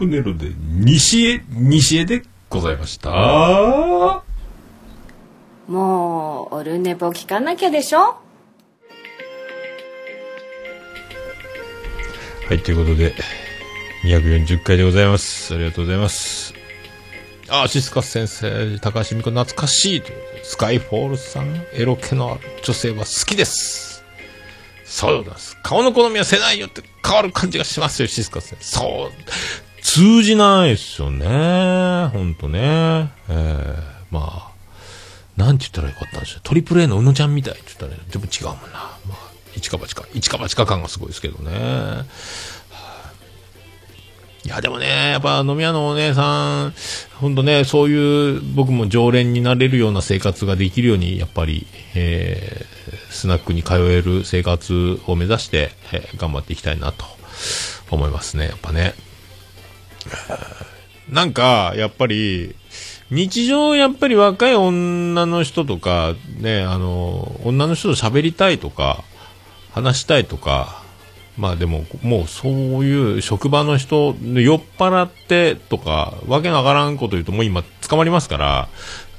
ヤンクネロで、西へ、西へでございました。はもうオルネポ聞かなきゃでしょい、ということで、240回でございます。ありがとうございます。あ、シスカス先生、高橋美子懐かしい。スカイフォールさん、エロ気のある女性は好きです。そうです。顔の好みは世代によって変わる感じがしますよ、シスカス先生。そう。通じないですよね。ほんとね。えー、まあ、なんて言ったらよかったんでしょう。トリプル A のうのちゃんみたいって言ったら、ねでも違うもんな。まあ、一か八か、一か八か感がすごいですけどね。いや、でもね、やっぱ飲み屋のお姉さん、ほんとね、そういう僕も常連になれるような生活ができるように、やっぱり、えースナックに通える生活を目指して、えー頑張っていきたいなと思いますね、やっぱね。[LAUGHS] なんか、やっぱり、日常やっぱり若い女の人とか、ね、あの、女の人と喋りたいとか、話したいとか、まあでも、もうそういう職場の人、酔っ払ってとか、わけのわからんこと言うともう今捕まりますから、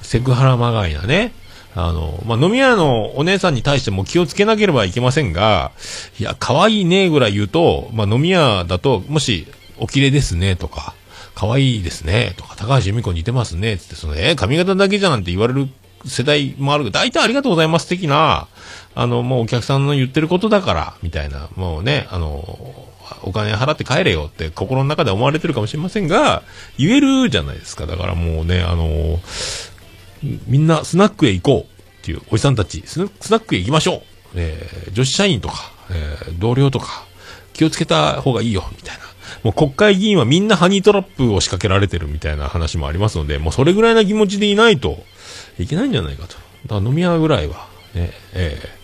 セクハラまがいなね。あの、まあ、飲み屋のお姉さんに対しても気をつけなければいけませんが、いや、可愛いねぐらい言うと、まあ、飲み屋だと、もし、お綺麗ですねとか、可愛いですねとか、高橋由美子似てますねつって、その、え髪型だけじゃなんて言われる世代もあるけど、大体ありがとうございます的な、あの、もうお客さんの言ってることだから、みたいな、もうね、あの、お金払って帰れよって心の中で思われてるかもしれませんが、言えるじゃないですか。だからもうね、あの、みんなスナックへ行こうっていうおじさんたち、スナスナックへ行きましょう。えー女子社員とか、えー同僚とか、気をつけた方がいいよ、みたいな。もう国会議員はみんなハニートラップを仕掛けられてるみたいな話もありますので、もうそれぐらいな気持ちでいないといけないんじゃないかと。だから飲み屋ぐらいは、ね、えー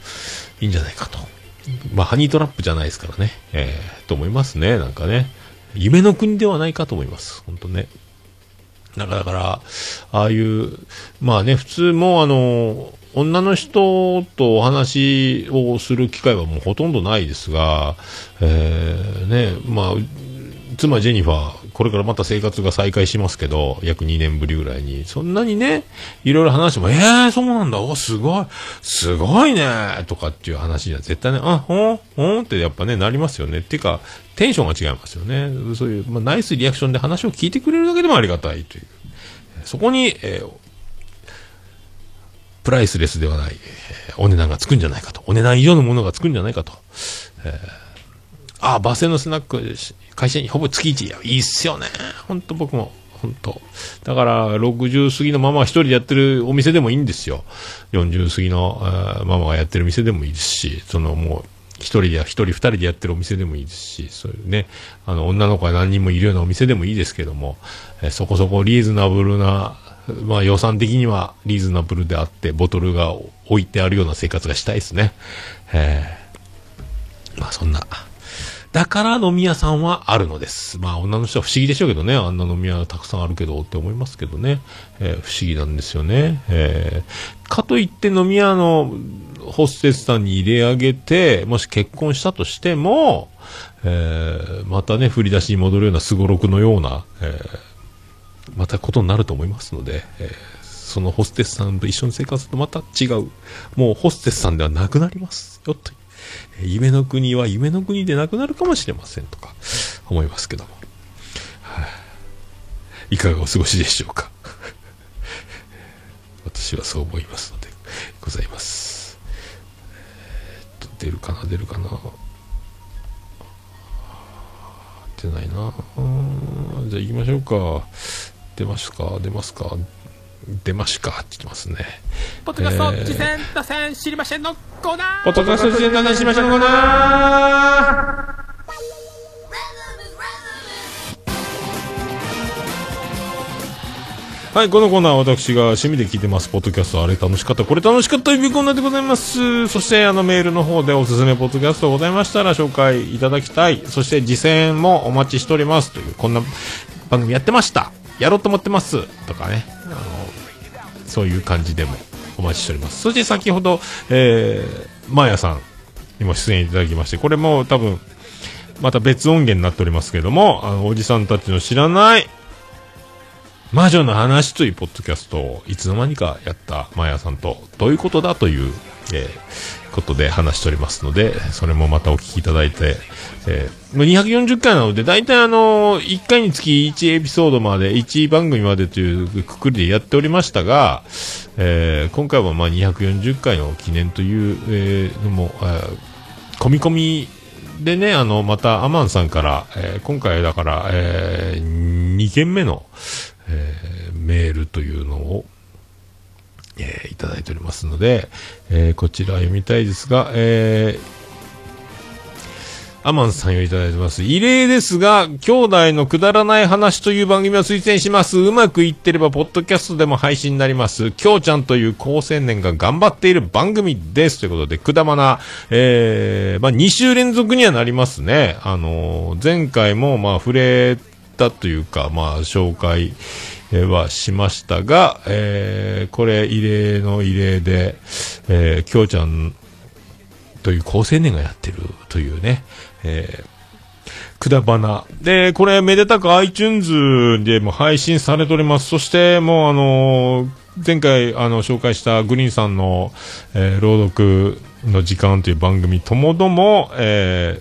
いいんじゃないかと。まあ、ハニートラップじゃないですからね。えーと思いますね、なんかね。夢の国ではないかと思います。本当ね。なんかだから、ああいう、まあね、普通もあの、女の人とお話をする機会はもうほとんどないですが、えーね、まあ、妻ジェニファー、これからまた生活が再開しますけど、約2年ぶりぐらいに、そんなにね、いろいろ話しても、えー、そうなんだ、お、すごい、すごいね、とかっていう話には絶対ね、あ、ほん、ほんってやっぱね、なりますよね。っていうか、テンションが違いますよね。そういう、まあ、ナイスリアクションで話を聞いてくれるだけでもありがたいという。そこに、えープライスレスではない、お値段がつくんじゃないかと。お値段以上のものがつくんじゃないかと。えーああ、バスへのスナック、会社にほぼ月1。いや、いいっすよね。本当僕も。本当だから、60過ぎのママが一人でやってるお店でもいいんですよ。40過ぎのママがやってる店でもいいですし、そのもう、一人で、一人二人でやってるお店でもいいですし、そういうね、あの、女の子が何人もいるようなお店でもいいですけども、えそこそこリーズナブルな、まあ予算的にはリーズナブルであって、ボトルが置いてあるような生活がしたいですね。えーまあそんな。だから飲み屋さんはあるのです。まあ女の人は不思議でしょうけどね。あんな飲み屋たくさんあるけどって思いますけどね。えー不思議なんですよね。えーかといって飲み屋のホステスさんに入れ上げて、もし結婚したとしても、えーまたね、振り出しに戻るようなすごろくのような、えーまたことになると思いますので、えーそのホステスさんと一緒に生活とまた違う。もうホステスさんではなくなりますよ、と。夢の国は夢の国でなくなるかもしれませんとか思いますけども。はいいかがお過ごしでしょうか。[LAUGHS] 私はそう思いますのでございます。えーっと、出るかな、出るかな。出ないな。じゃあ行きましょうか。出ますか、出ますか？出ますかって言ってますね。ポッドキャスト、えー次戦打線知りませんのコーナーポッドキャスト出演断念しましょうかなはい、このコーナーは私が趣味で聞いてます、ポッドキャスト、あれ楽しかった、これ楽しかった、指コーナーでございます。そして、あの、メールの方でおすすめポッドキャストございましたら紹介いただきたい。そして、次戦もお待ちしております。という、こんな番組やってました。やろうと思ってます。とかね。あの、そういう感じでもお待ちしております。そして先ほど、えー、まーヤさんにも出演いただきまして、これも多分、また別音源になっておりますけども、あの、おじさんたちの知らない、魔女の話というポッドキャストをいつの間にかやったマヤさんと、どういうことだという、えーことで話しておりますので、それもまたお聞きいただいて、えー、240回なので、大体あの1回につき1エピソードまで、1番組までというくくりでやっておりましたが、えー今回はまあ240回の記念という、えーのも、えー込み込みでね、あの、またアマンさんから、えー今回だから、え2件目の、えーメールというのを、えーいただいておりますので、えーこちら読みたいですが、えーアマンさんよりいただいてます。異例ですが、兄弟のくだらない話という番組を推薦します。うまくいってれば、ポッドキャストでも配信になります。きょうちゃんという高青年が頑張っている番組です。ということで、くだまな、えー、まあ、2週連続にはなりますね。あのー前回も、まあ、触れたというか、まあ、紹介、はしましたが、えーこれ、異例の異例で、えー、きょうちゃんという高青年がやってるというね、えーくだばな。で、これ、めでたく iTunes でも配信されております。そして、もうあのー前回、あの、紹介したグリーンさんの、えー朗読の時間という番組ともども、え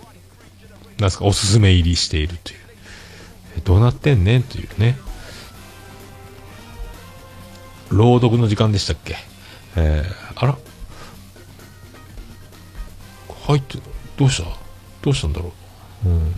ーなんすか、おすすめ入りしているという。えどうなってんねんというね。朗読の時間でしたっけ？えー、あら？入って、どうした？どうしたんだろう？うん。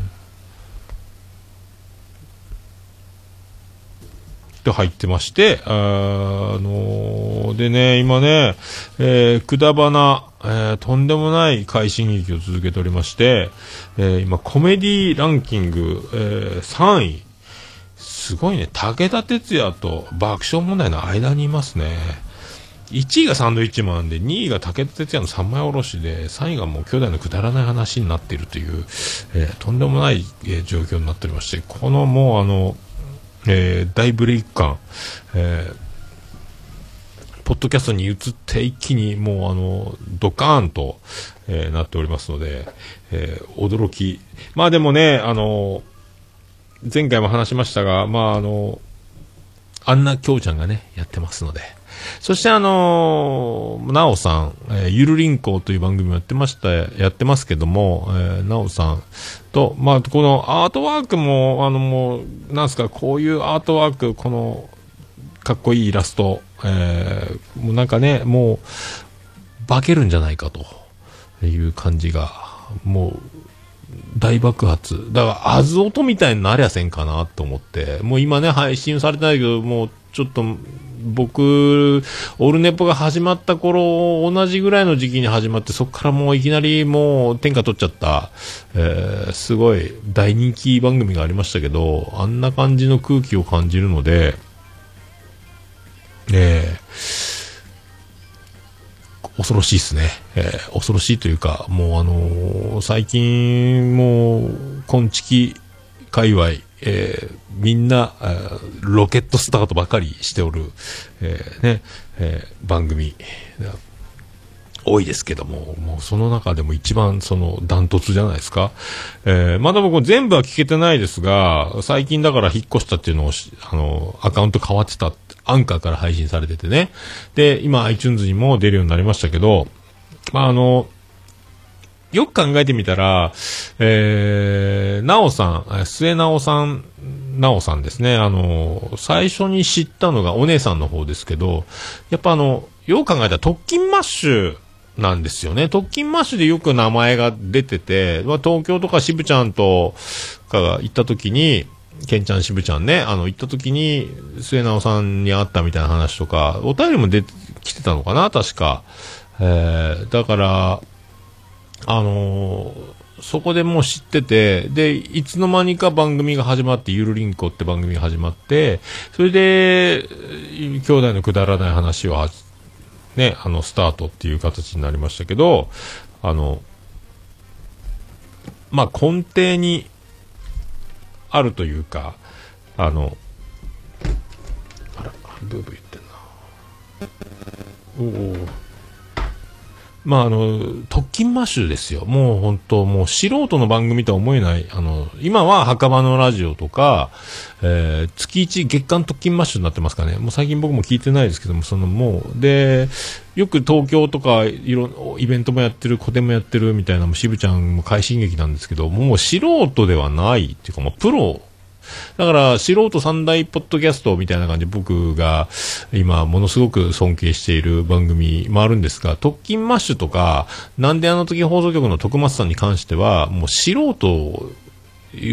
で入ってまして、ああのーでね、今ね、えー、くだばな、えーとんでもない快進撃を続けておりまして、えー今コメディランキング、えー3位。すごいね、武田鉄矢と爆笑問題の間にいますね。1位がサンドイッチマンで、2位が武田鉄矢の三枚おろしで、3位がもう兄弟のくだらない話になっているという、えーとんでもない、えー状況になっておりまして、このもうあの、えー大ブレイク感、えポッドキャストに移って一気にもうあの、ドカーンと、えなっておりますので、え驚き。まあでもね、あの、前回も話しましたが、まああの、あんなきょうちゃんがね、やってますので。そしてあのーなおさん、えーゆるりんこうという番組もやってました、やってますけども、えーなおさんと、まあ、このアートワークも、あのもう、なんすか、こういうアートワーク、この、かっこいいイラスト、えーもうなんかね、もう、化けるんじゃないかという感じが、もう、大爆発。だから、あず音みたいになりゃせんかなと思って。もう今ね、配信されてないけど、もうちょっと、僕、オルネポが始まった頃、同じぐらいの時期に始まって、そこからもういきなりもう天下取っちゃった、えーすごい大人気番組がありましたけど、あんな感じの空気を感じるので、ねえ、恐ろしいですね。えー恐ろしいというか、もうあのー最近、もう、こんちき界隈、えーみんな、えーロケットスタートばかりしておる、えーね、えー番組、多いですけども、もうその中でも一番そのダントツじゃないですか。えーまだ僕全部は聞けてないですが、最近だから引っ越したっていうのを、あの、アカウント変わってた、アンカーから配信されててね。で、今 iTunes にも出るようになりましたけど、まああの、よく考えてみたら、えー、なおさん、末なおさん、なおさんですね。あの、最初に知ったのがお姉さんの方ですけど、やっぱあの、よく考えたら特勤マッシュなんですよね。特勤マッシュでよく名前が出てて、東京とか渋ちゃんとかが行った時に、ケンちゃん渋ちゃんね、あの、行った時に、末直さんに会ったみたいな話とか、お便りも出てきてたのかな、確か。えー、だから、あのーそこでもう知ってて、で、いつの間にか番組が始まって、ゆるりんこって番組が始まって、それで、兄弟のくだらない話はね、あの、スタートっていう形になりましたけど、あの、まあ、根底にあるというか、あの、あら、ブーブー言ってんな。おおまあ、あの、特勤マッシュですよ。もう本当、もう素人の番組とは思えない。あの、今は墓場のラジオとか、えー月一月間特勤マッシュになってますかね。もう最近僕も聞いてないですけども、そのもう、で、よく東京とか、いろ、イベントもやってる、個展もやってるみたいな、もう渋ちゃんも快進撃なんですけど、もう素人ではないっていうか、もうプロ、だから、素人三大ポッドキャストみたいな感じで僕が今ものすごく尊敬している番組もあるんですが、特勤マッシュとか、なんであの時放送局の徳松さんに関しては、もう素人、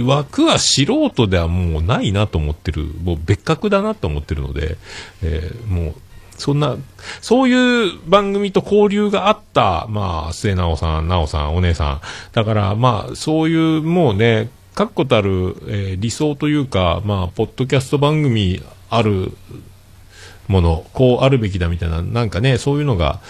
枠は素人ではもうないなと思ってる、もう別格だなと思ってるので、えーもう、そんな、そういう番組と交流があった、まあ、末直さん、直さん、お姉さん。だから、まあ、そういう、もうね、確固たる、えー理想というか、まあ、ポッドキャスト番組あるもの、こうあるべきだみたいな、なんかね、そういうのが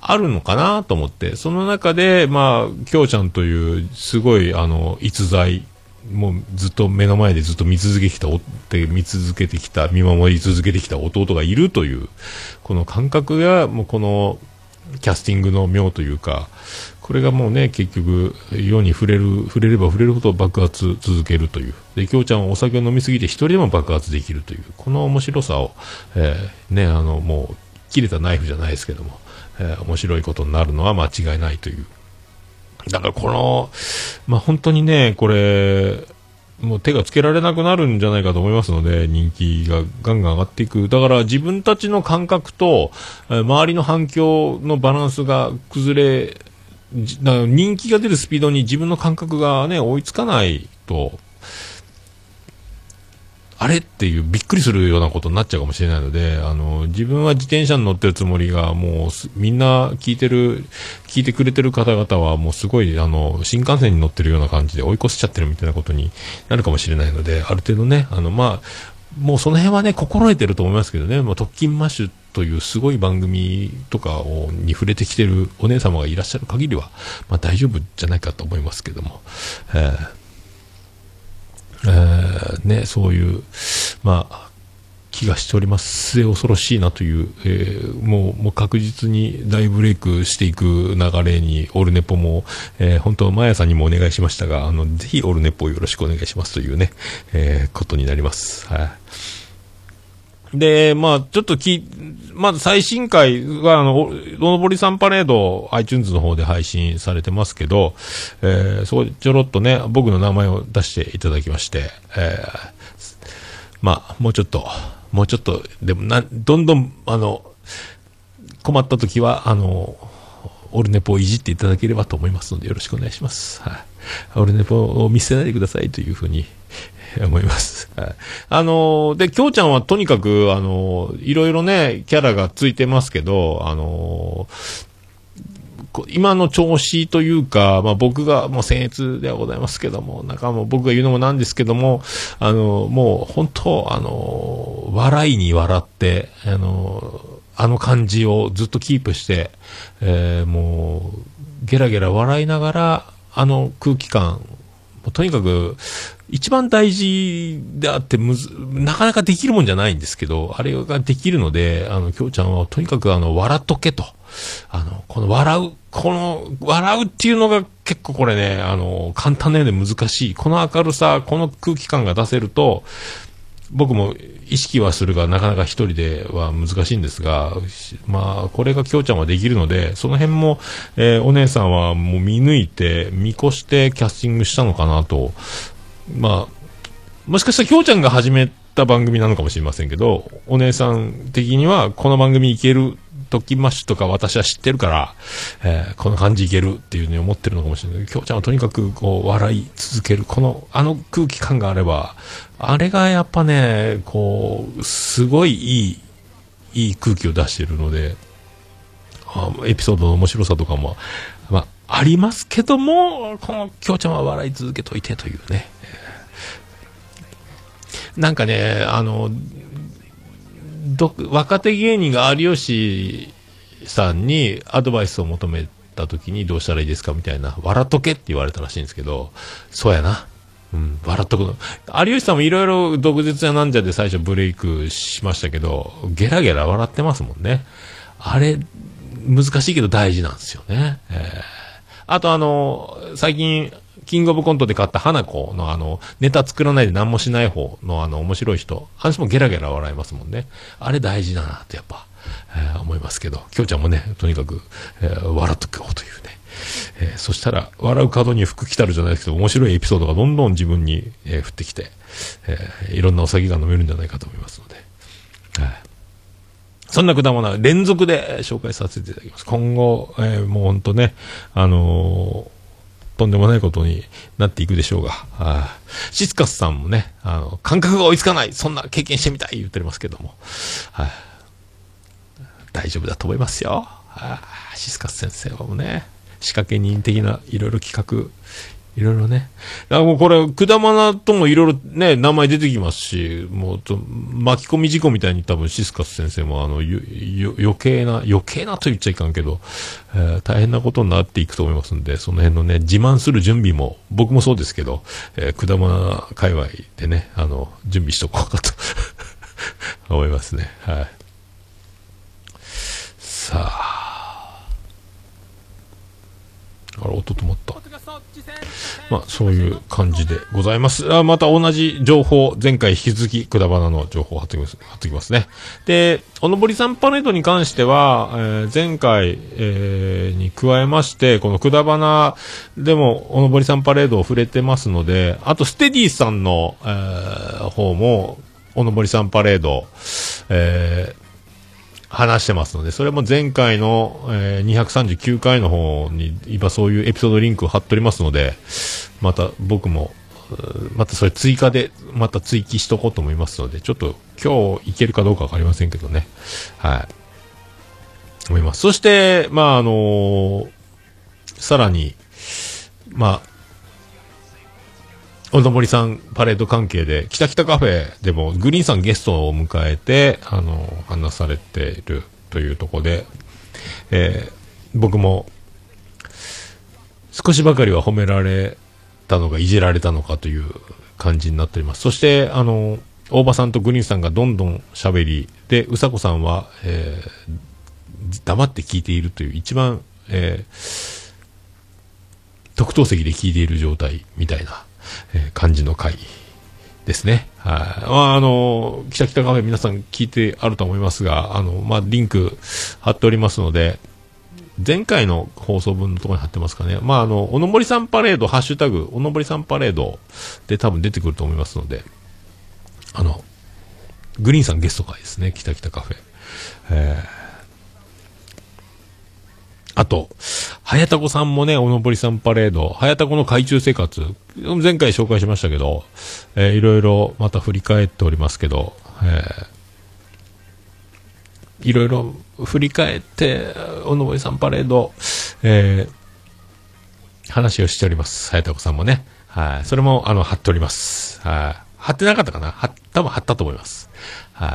あるのかなと思って、その中で、まあ、きょうちゃんという、すごい、あの、逸材、もうずっと目の前でずっと見続けてきた、おって見続けてきた、見守り続けてきた弟がいるという、この感覚が、もうこの、キャスティングの妙というか、これがもうね、結局、世に触れる、触れれば触れるほど爆発続けるという。で、きょうちゃんはお酒を飲みすぎて一人でも爆発できるという、この面白さを、えーね、あの、もう、切れたナイフじゃないですけども、えー面白いことになるのは間違いないという。だからこの、まあ、本当にね、これ、もう手がつけられなくなるんじゃないかと思いますので、人気がガンガン上がっていく。だから自分たちの感覚と、え周りの反響のバランスが崩れ、人気が出るスピードに自分の感覚がね、追いつかないと、あれっていうびっくりするようなことになっちゃうかもしれないので、あの、自分は自転車に乗ってるつもりが、もう、みんな聞いてる、聞いてくれてる方々は、もうすごい、あの、新幹線に乗ってるような感じで追い越しちゃってるみたいなことになるかもしれないので、ある程度ね、あの、まあ、もうその辺はね、心得てると思いますけどね、もう特勤マッシュというすごい番組とかをに触れてきてるお姉様がいらっしゃる限りは、まあ大丈夫じゃないかと思いますけども、えーえーね、そういう、まあ、気がしております。末恐ろしいなという、えーもう、もう確実に大ブレイクしていく流れに、オルネポも、えー本当、マヤさんにもお願いしましたが、あの、ぜひオルネポをよろしくお願いしますというね、えーことになります。はい。で、まあちょっとき、まず最新回は、あの、おのぼりさんパレード、iTunes の方で配信されてますけど、えーそこちょろっとね、僕の名前を出していただきまして、えーまあもうちょっと、もうちょっと、でもな、どんどん、あの、困った時は、あの、オルネポをいじっていただければと思いますので、よろしくお願いします。はい。オルネポを見捨てないでくださいというふうに [LAUGHS] 思います。はい。あの、で、きょうちゃんはとにかく、あの、いろいろね、キャラがついてますけど、あの、こ今の調子というか、まあ、僕がもう僭越ではございますけども、なんかもう僕が言うのもなんですけども、あの、もう本当、あの、笑いに笑って、あの、あの感じをずっとキープして、えーもう、ゲラゲラ笑いながら、あの空気感、とにかく、一番大事であってむず、なかなかできるもんじゃないんですけど、あれができるので、あの、きょうちゃんはとにかくあの、笑っとけと。あの、この笑う、この、笑うっていうのが結構これね、あの、簡単なようで難しい。この明るさ、この空気感が出せると、僕も意識はするが、なかなか一人では難しいんですが、まあ、これがきょうちゃんはできるので、その辺も、えーお姉さんはもう見抜いて、見越してキャスティングしたのかなと、まあ、もしかしたらきょうちゃんが始めた番組なのかもしれませんけど、お姉さん的にはこの番組いける、トキマッシュとか私は知ってるから、えーこの感じいけるっていうふうに思ってるのかもしれないけど。きょうちゃんはとにかくこう笑い続ける、この、あの空気感があれば、あれがやっぱね、こう、すごいいい、いい空気を出してるので、あエピソードの面白さとかも、まあ、ありますけども、このきょうちゃんは笑い続けといてというね。なんかね、あの、ど若手芸人が有吉さんにアドバイスを求めた時にどうしたらいいですかみたいな、笑っとけって言われたらしいんですけど、そうやな。うん、笑っとくの。有吉さんもいろいろ毒舌やなんじゃで最初ブレイクしましたけど、ゲラゲラ笑ってますもんね。あれ、難しいけど大事なんですよね。えーあとあの、最近、キングオブコントで買った花子のあの、ネタ作らないで何もしない方のあの、面白い人、話もゲラゲラ笑いますもんね。あれ大事だなってやっぱ、えー思いますけど、きょうちゃんもね、とにかく、えー笑っとこうというね。えーそしたら、笑う角に服来たるじゃないですけど、面白いエピソードがどんどん自分に、えー降ってきて、えーいろんなお酒が飲めるんじゃないかと思いますので。はいそんな果物は連続で紹介させていただきます。今後、えーもう本当ね、あのーとんでもないことになっていくでしょうが、あシスカスさんもね、あの、感覚が追いつかない、そんな経験してみたい言っておりますけども、大丈夫だと思いますよ。シスカス先生はもうね、仕掛け人的ないろいろ企画、いろいろね。だからもうこれ、果物ともいろいろね、名前出てきますし、もう、巻き込み事故みたいに多分シスカス先生もあの、余計な、余計なと言っちゃいかんけど、えー大変なことになっていくと思いますんで、その辺のね、自慢する準備も、僕もそうですけど、えー、果物界隈でね、あの、準備しとこうかと [LAUGHS] 思いますね。はい。さあ。あれ、音止まった。まあ、そういう感じでございます。あまた同じ情報、前回引き続き、くだばなの情報を貼ってきます、貼ってきますね。で、おのぼりさんパレードに関しては、えー前回、えーに加えまして、このくだばなでも、おのぼりさんパレードを触れてますので、あと、ステディさんの、えー方も、おのぼりさんパレード、え話してますので、それも前回の、えー239回の方に、今そういうエピソードリンクを貼っておりますので、また僕も、またそれ追加で、また追記しとこうと思いますので、ちょっと今日いけるかどうかわかりませんけどね。はい。思います。そして、まあ、あのーさらに、まあ、おのぼりさんパレード関係で、北北カフェでもグリーンさんゲストを迎えて、あの、話されているというところで、えー僕も、少しばかりは褒められたのがいじられたのかという感じになっております。そして、あの、大場さんとグリーンさんがどんどん喋り、で、うさこさんは、えー黙って聞いているという一番、えー特等席で聞いている状態みたいな、感じの回ですね。はい。まあ、あの、北北カフェ皆さん聞いてあると思いますが、あの、まあ、リンク貼っておりますので、前回の放送分のところに貼ってますかね。まあ、あの、おのぼりさんパレード、ハッシュタグ、おのぼりさんパレードで多分出てくると思いますので、あの、グリーンさんゲスト会ですね、北北カフェ。えーあと、はやたこさんもね、おのぼりさんパレード、はやたこの海中生活、前回紹介しましたけど、えーいろいろまた振り返っておりますけど、えーいろいろ振り返って、おのぼりさんパレード、えー話をしております。はやたこさんもね。はい。それも、あの、貼っております。はい。貼ってなかったかな？貼多分貼ったと思います。はい。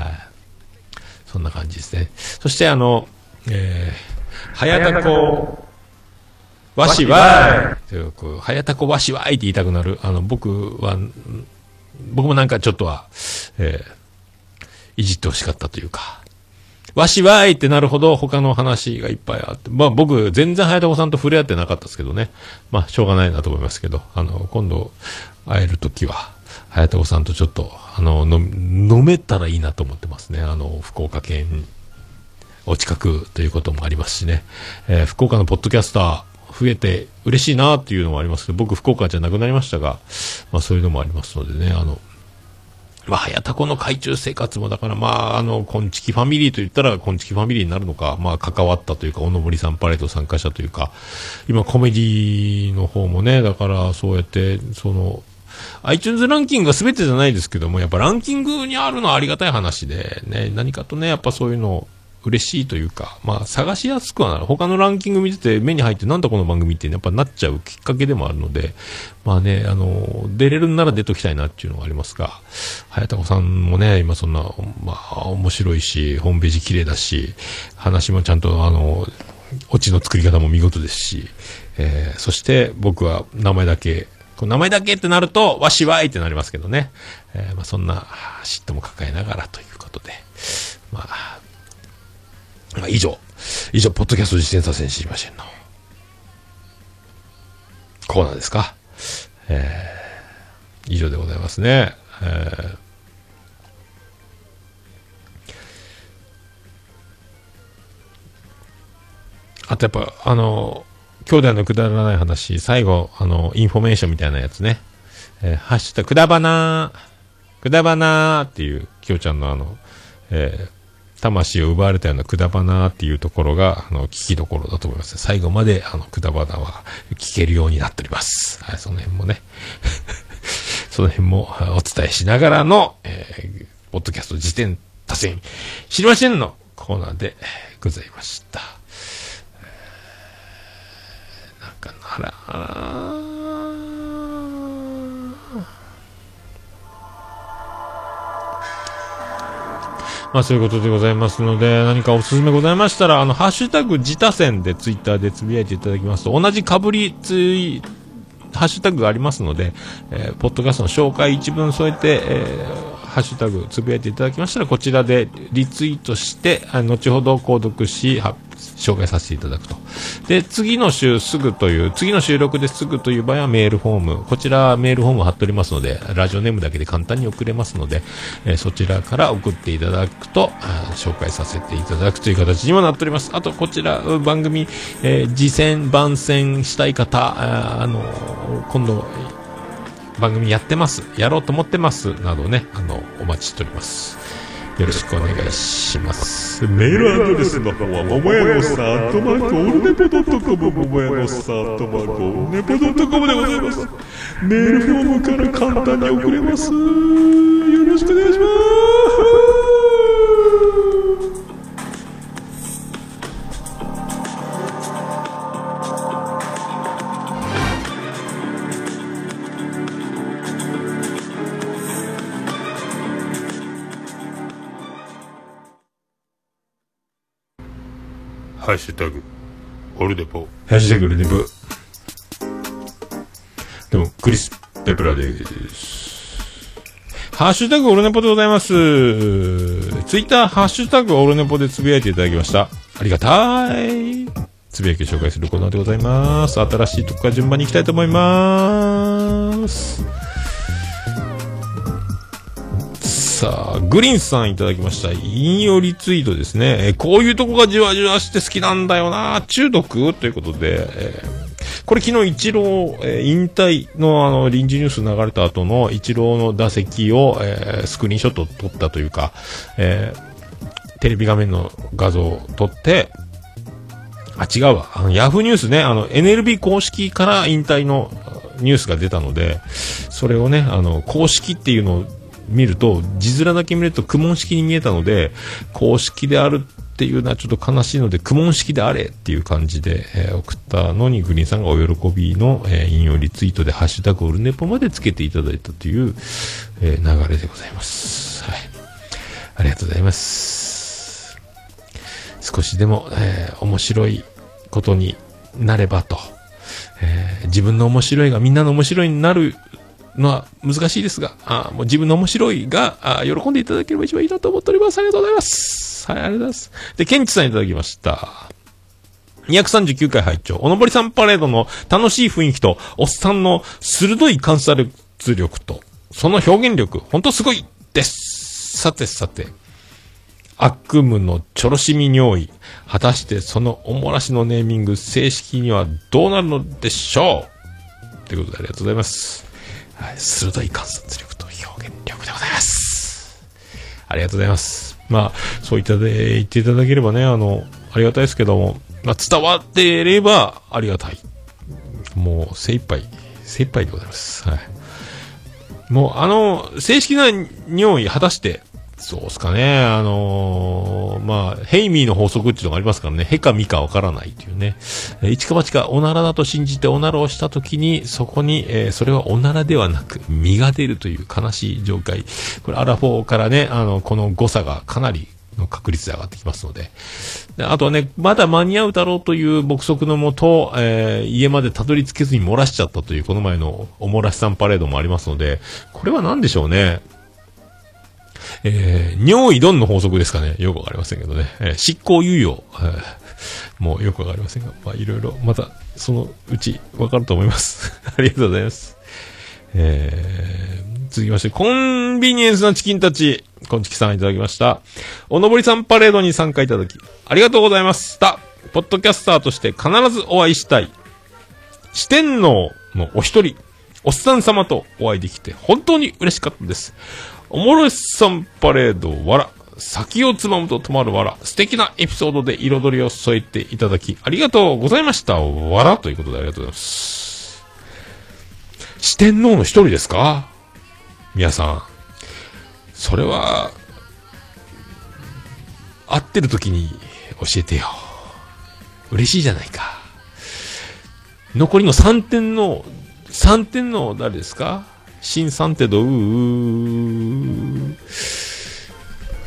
そんな感じですね。そして、あの、えー、はやたこ、わしわいとこうわしわいって言いたくなる。あの、僕は、僕もなんかちょっとは、えーいじってほしかったというか、わしわいってなるほど他の話がいっぱいあって、まあ僕全然はやたこさんと触れ合ってなかったですけどね。まあしょうがないなと思いますけど、あの、今度会えるときは、はやたこさんとちょっと、あの、の飲めたらいいなと思ってますね。あの、福岡県お近くということもありますしね、えー福岡のポッドキャスター増えて嬉しいなっていうのもありますけど、僕福岡じゃなくなりましたが、まあそういうのもありますのでね、あの、まあ、はやたこの海中生活も、だからまあ、あの、こんちきファミリーと言ったら、こんちきファミリーになるのか、まあ、関わったというか、おのぼりさんパレード参加者というか、今コメディの方もね、だからそうやって、その、iTunes ランキングが全てじゃないですけども、やっぱランキングにあるのはありがたい話で、ね、何かとね、やっぱそういうのを嬉しいというか、まあ探しやすくはなる。他のランキング見てて目に入ってなんだこの番組ってやっぱなっちゃうきっかけでもあるので、まあね、あの、出れるんなら出ときたいなっていうのがありますが、早田子さんもね、今そんな、まあ面白いし、ホームページ綺麗だし、話もちゃんとあの、オチの作り方も見事ですし、えーそして僕は名前だけ、こう名前だけってなると、わしわいってなりますけどね。えーまあそんな嫉妬も抱えながらということで、まあ、まあ、以上、以上、ポッドキャスト実践させに知りませんの。コーナーですか。えー、以上でございますね。えーあとやっぱ、あの、兄弟のくだらない話、最後、あの、インフォメーションみたいなやつね。えーハッシュタグ、くだばなー、くだばなーっていう、きょうちゃんのあの、えー魂を奪われたようなくだばなっていうところが、あの、聞きどころだと思います。最後まで、あの、くだばなは聞けるようになっております。はい、その辺もね。[LAUGHS] その辺もお伝えしながらの、えーポッドキャスト辞典多選知りませんのコーナーでございました。えなんか、あら、まあそういうことでございますので、何かおすすめございましたら、あの、ハッシュタグ自他戦でツイッターでつぶやいていただきますと、同じかぶりツイハッシュタグがありますので、えーポッドキャストの紹介一文添えて、えーハッシュタグつぶやいていただきましたら、こちらでリツイートして、あ後ほど購読し、発紹介させていただくと。で、次の週すぐという、次の収録ですぐという場合はメールフォーム、こちらメールフォーム貼っておりますので、ラジオネームだけで簡単に送れますので、えーそちらから送っていただくと、紹介させていただくという形にもなっております。あと、こちら、番組、えー、次戦、番宣したい方、ああのー今度、番組やってます。やろうと思ってます。などね、あの、お待ちしております。よろしくお願いします。メールアドレスの方は、ももやのさん、とまこ、オルネポドットコム、ももやのさん、とまこ、オルネポドットコムでございます。メールフォームから簡単に送れます。よろしくお願いします。ッシュタグ、オルデポ。ハッシュタグオルデポ。でも、クリス・ペプラです。ハッシュタグオルネポでございます。ツイッター、ハッシュタグオルネポでつぶやいていただきました。ありがたい。つぶやきを紹介するコーナーでございます。新しいとこから順番に行きたいと思います。さあ、グリーンさんいただきました。引用リツイートですね。えこういうとこがじわじわして好きなんだよな。中毒？ということで、えーこれ昨日一郎、えー引退のあの臨時ニュース流れた後の一郎の打席を、えースクリーンショット撮ったというか、えテレビ画面の画像を撮って、あ、違うわ。あの、ヤフーニュースね、あの、NLB 公式から引退のニュースが出たので、それをね、あの、公式っていうのを見ると、字面だけ見ると苦問式に見えたので、公式であるっていうのはちょっと悲しいので、苦問式であれっていう感じで、えー送ったのに、グリーンさんがお喜びの、えー引用リツイートで、ハッシュタグオルネポまでつけていただいたという、えー流れでございます。はい。ありがとうございます。少しでも、えー面白いことになればと、えー自分の面白いがみんなの面白いになるのは難しいですが、あもう自分の面白いがあ喜んでいただければ一番いいなと思っております。ありがとうございます。はい、ありがとうございます。で、ケンチさんいただきました。239回拝聴おのぼりさんパレードの楽しい雰囲気と、おっさんの鋭い観察力と、その表現力、ほんとすごいです。さてさて、悪夢のちょろしみ尿意。果たしてそのおもらしのネーミング、正式にはどうなるのでしょう？ということでありがとうございます。はい、鋭い観察力と表現力でございます。ありがとうございます。まあ、そういったで言っていただければね、あの、ありがたいですけども、まあ、伝わっていればありがたい。もう、精一杯、精一杯でございます。はい。もう、あの、正式な尿意果たして、そうですかね。あのーまあ、ヘイミーの法則っていうのがありますからね。ヘかミかわからないっていうね。えー一か八かおならだと信じておならをしたときに、そこに、えーそれはおならではなく、身が出るという悲しい状態。これ、アラフォーからね、あの、この誤差がかなりの確率で上がってきますので。であとはね、まだ間に合うだろうという目測のもと、えー家までたどり着けずに漏らしちゃったという、この前のお漏らしさんパレードもありますので、これは何でしょうね。えー、尿意ドンの法則ですかね。よくわかりませんけどね。えー執行猶予。もうよくわかりませんが、まあ、いろいろ、また、そのうち、わかると思います。[LAUGHS] ありがとうございます。えー、続きまして、コンビニエンスなチキンたち、こんちきさんいただきました。おのぼりさんパレードに参加いただき、ありがとうございました。ポッドキャスターとして必ずお会いしたい。四天王のお一人、おっさん様とお会いできて、本当に嬉しかったです。おもろしさんパレード、わら。先をつまむと止まるわら。素敵なエピソードで彩りを添えていただき、ありがとうございました。わら。ということでありがとうございます。四天王の一人ですか？皆さん。それは、会ってる時に教えてよ。嬉しいじゃないか。残りの3点の、3点の誰ですか？新三手どうー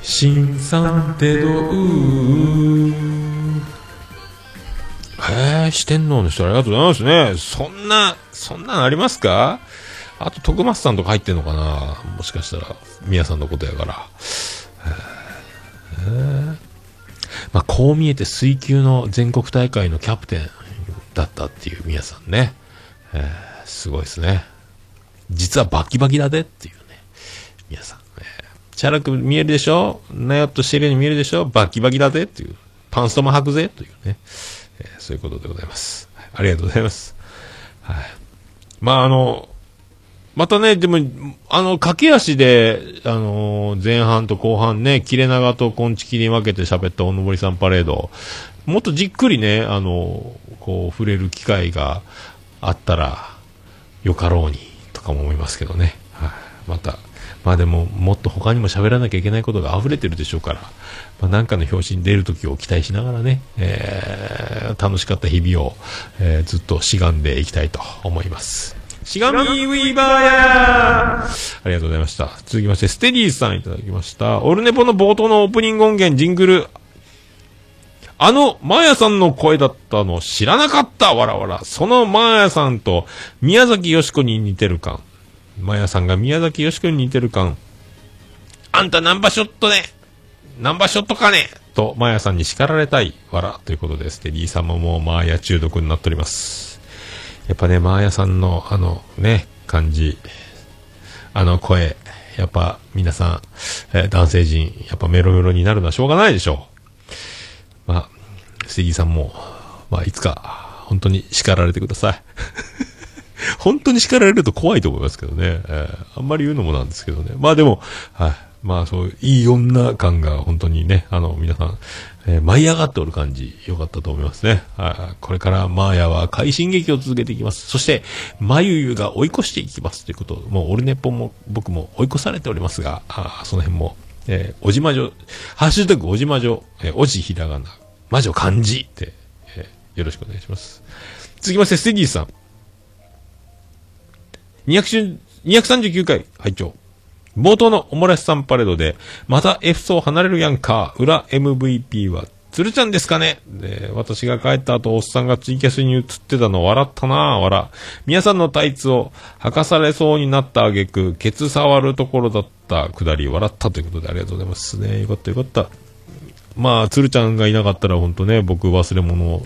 新三手どうーへえ、四天王の人ありがとうございますね。そんな、そんなのありますか？あと、徳松さんとか入ってんのかなもしかしたら、宮さんのことやから。えまあ、こう見えて水球の全国大会のキャプテンだったっていう宮さんね。すごいですね。実はバキバキだでっていうね。皆さん。えーチャラく見えるでしょ？なよっとしてるように見えるでしょ？バキバキだぜっていう。パンストも履くぜというね。えーそういうことでございます。ありがとうございます。はい。まあ、あの、またね、でも、あの、駆け足で、あのー前半と後半ね、切れ長とコンチキに分けて喋ったおのぼりさんパレード、もっとじっくりね、あのーこう、触れる機会があったら、よかろうに、かも思いますけどね。はい。また、まあでも、もっと他にも喋らなきゃいけないことが溢れてるでしょうから、まあなんかの表紙に出るときを期待しながらね、えー、楽しかった日々を、えーずっとしがんでいきたいと思います。しがみウィーバーやありがとうございました。続きまして、ステディさんいただきました。オルネポの冒頭のオープニング音源、ジングル、あの、マーヤさんの声だったの知らなかったわらわら。そのマーヤさんと宮崎よしこに似てる感。マーヤさんが宮崎よしこに似てる感。あんたナンバーショットね。ナンバーショットかねと、マーヤさんに叱られたい。わら。ということで、ステディさんももうマーヤ中毒になっております。やっぱね、マーヤさんのあのね、感じ、あの声、やっぱ皆さん、えー男性陣、やっぱメロメロになるのはしょうがないでしょう。まあ、ステディさんも、まあ、いつか、本当に叱られてください。[LAUGHS] 本当に叱られると怖いと思いますけどね。えーあんまり言うのもなんですけどね。まあでも、はい。まあそういう、いい女感が本当にね、あの、皆さん、えー舞い上がっておる感じ、良かったと思いますね。はい。これからマーヤは快進撃を続けていきます。そして、まゆゆが追い越していきますということ。もう、オルネポも僕も追い越されておりますが、あその辺も、えーおじまじょ、ハッシュタグおじまじょ、えーおじひらがな、魔女漢字って、えーよろしくお願いします。続きまして、ステディさん。239回拝聴冒頭のおもらしさんパレードで、また F 層離れるやんか、裏 MVP は、つるちゃんですかね？で、私が帰った後、おっさんがツイキャスに映ってたの笑ったなぁ、笑。皆さんのタイツを履かされそうになった挙句、ケツ触るところだったくだり、笑ったということでありがとうございますね。よかったよかった。まあ、つるちゃんがいなかったら、本当ね、僕忘れ物を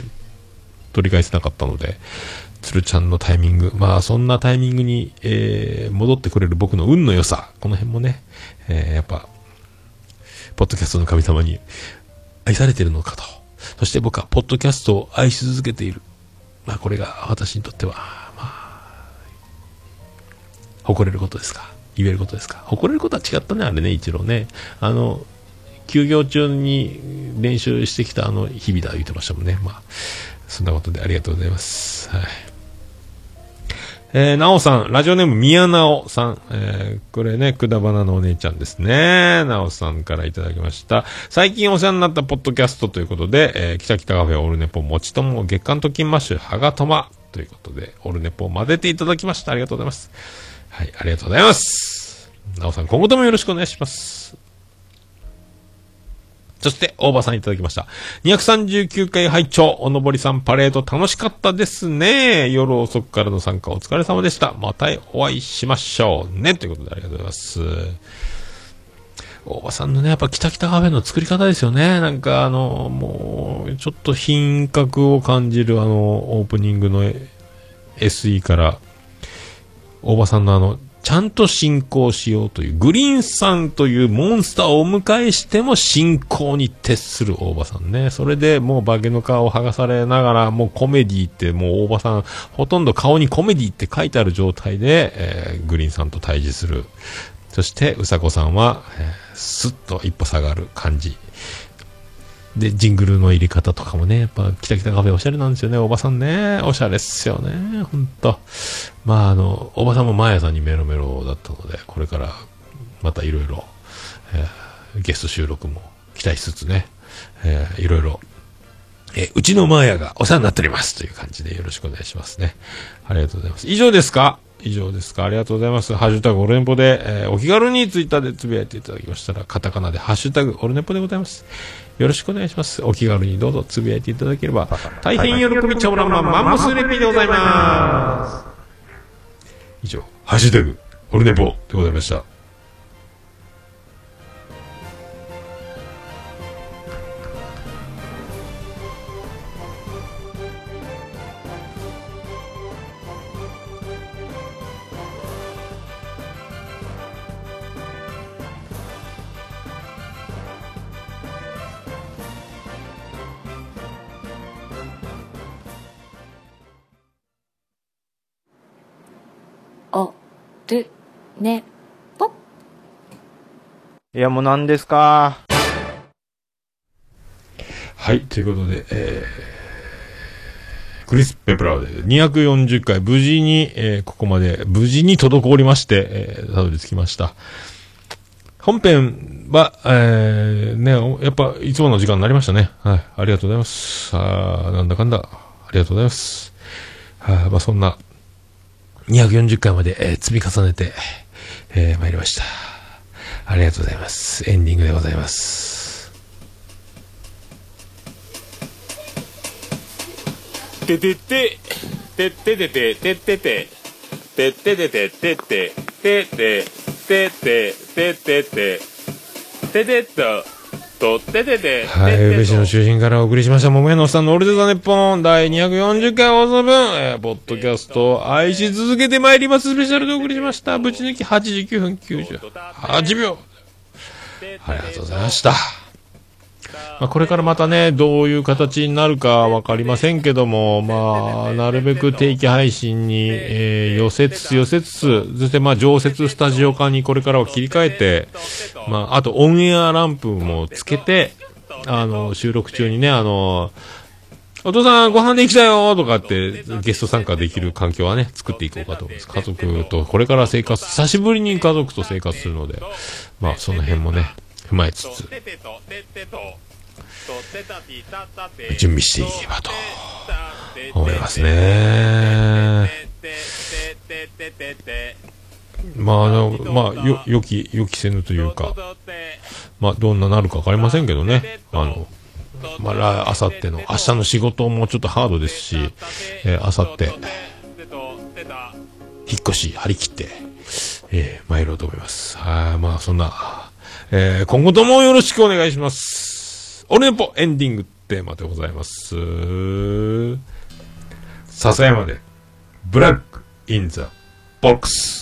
取り返せなかったので、つるちゃんのタイミング、まあそんなタイミングに、えー戻ってくれる僕の運の良さ、この辺もね、えーやっぱ、ポッドキャストの神様に愛されているのかと。そして僕はポッドキャストを愛し続けている。まあこれが私にとっては、まあ、誇れることですか。言えることですか。誇れることは違ったね、あれね、一郎ね。あの、休業中に練習してきたあの日々だ言ってましたもんね。まあ、そんなことでありがとうございます。はい。えー、なおさん、ラジオネーム宮なおさん。えー、これね、くだばなのお姉ちゃんですね。なおさんからいただきました。最近お世話になったポッドキャストということで、えー、北北カフェオールネポもちとも月刊と金マッシュはがとまということで、オールネポを混ぜていただきました。ありがとうございます。はい、ありがとうございます。なおさん、今後ともよろしくお願いします。そして、大場さんいただきました。239回拝聴おのぼりさんパレード楽しかったですね。夜遅くからの参加お疲れ様でした。またお会いしましょうね。ということでありがとうございます。大場さんのね、やっぱ北北カフェの作り方ですよね。なんかあの、もう、ちょっと品格を感じるあの、オープニングの SE から、大場さんのあの、ちゃんと進行しようという、グリーンさんというモンスターをお迎えしても進行に徹する大場さんね。それでもう化けの皮を剥がされながら、もうコメディってもう大場さん、ほとんど顔にコメディって書いてある状態で、えーグリーンさんと対峙する。そして、うさこさんは、えースッと一歩下がる感じ。で、ジングルの入れ方とかもね、やっぱ、キタキタカフェおしゃれなんですよね、おばさんね。おしゃれっすよね、ほんと。まあ、あの、おばさんも毎朝にメロメロだったので、これから、またいろいろ、えーゲスト収録も期待しつつね、えーいろいろ、えーうちのマーヤがお世話になっておりますという感じでよろしくお願いしますね。ありがとうございます。以上ですか？以上ですか？ありがとうございます。ハッシュタグオルネポで、えーお気軽にツイッターでつぶやいていただきましたら、カタカナでハッシュタグオルネポでございます。よろしくお願いします。お気軽にどうぞつぶやいていただければ、大変喜びちゃおらんまんマンモスレピーでございます。以上、ハッシュタグオルネポでございました。るねぽいや、もう何ですか？はい、ということで、えー、クリス・ペプラーで240回無事に、えーここまで無事に滞りまして、えーたどり着きました。本編は、えー、ね、おやっぱ、いつもの時間になりましたね。はい、ありがとうございます。あーなんだかんだ、ありがとうございます。はい、まあそんな、240回まで、え積み重ねて、えー、参りました。ありがとうございます。エンディングでございます。ててて、てててて、ててて、てててて、てて、てて、てて、ててて、ててっと。とてててはい、宇部市の中心からお送りしました、桃屋のおっさんのオールデザネッポン第240回放送分、えー、ポッドキャストを愛し続けてまいりますスペシャルでお送りしました。ぶち抜き89分98秒。ありがとうございました。まあ、これからまたね、どういう形になるかわかりませんけども、まあ、なるべく定期配信に、えー寄せつつ寄せつつ、そしてまあ、常設スタジオ化にこれからは切り替えて、まあ、あとオンエアランプもつけて、あの、収録中にね、あの、お父さんご飯できたよとかってゲスト参加できる環境はね、作っていこうかと思います。家族とこれから生活、久しぶりに家族と生活するので、まあその辺もね、踏まえつつ、準備していけばと思いますね。まあ、あの、まあ、よ、予期、予期せぬというか、まあ、どんななるかわかりませんけどね。あの、まあ、あさっての、明日の仕事もちょっとハードですし、え、あさって、引っ越し、張り切って、えー、参ろうと思います。はい、まあ、そんな、えー、今後ともよろしくお願いします。オルネポエンディングテーマでございます。笹山で、 Black in the Box。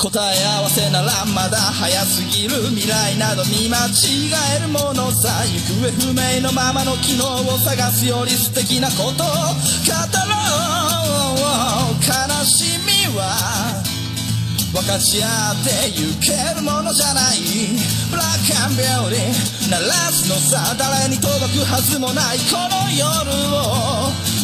答え合わせならまだ早すぎる未来など見間違えるものさ。行方不明のままの機能を探すより素敵なこと。を語ろう。悲しみは分かち合ってゆけるものじゃない。ブラックアンビューティー鳴らすのさ誰に届くはずもない。この夜を。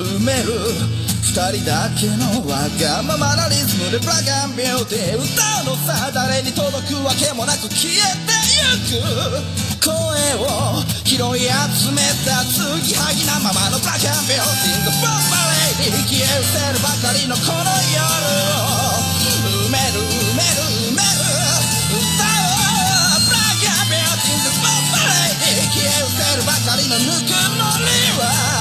埋める二人だけのわがままなリズムでブラックアンビューティー歌うのさ誰に届くわけもなく消えてゆく声を拾い集めた継ぎはぎなままのブラックアンビューティー The Bomb Lady 消え失せるばかりのこの夜を。埋める埋める埋める。歌おうブラックアンビューティー The Bomb Lady 消え失せるばかりのぬくもりは。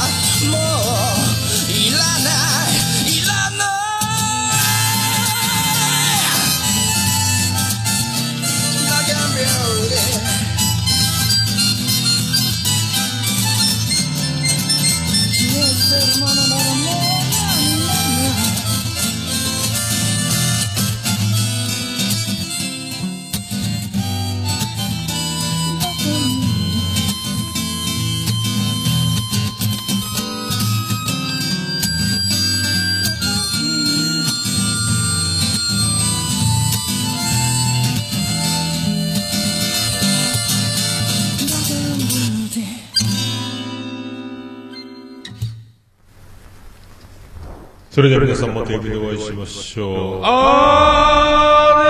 それでは皆さんまた指でお会いしましょう。あ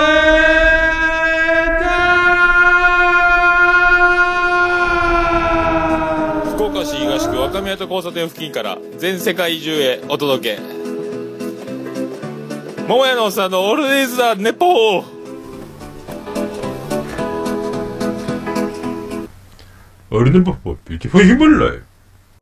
福岡市東区若宮と交差点付近から全世界中へお届け。桃屋のおっさんのオールデイズ・ザ・ネポー。ー、オルネポ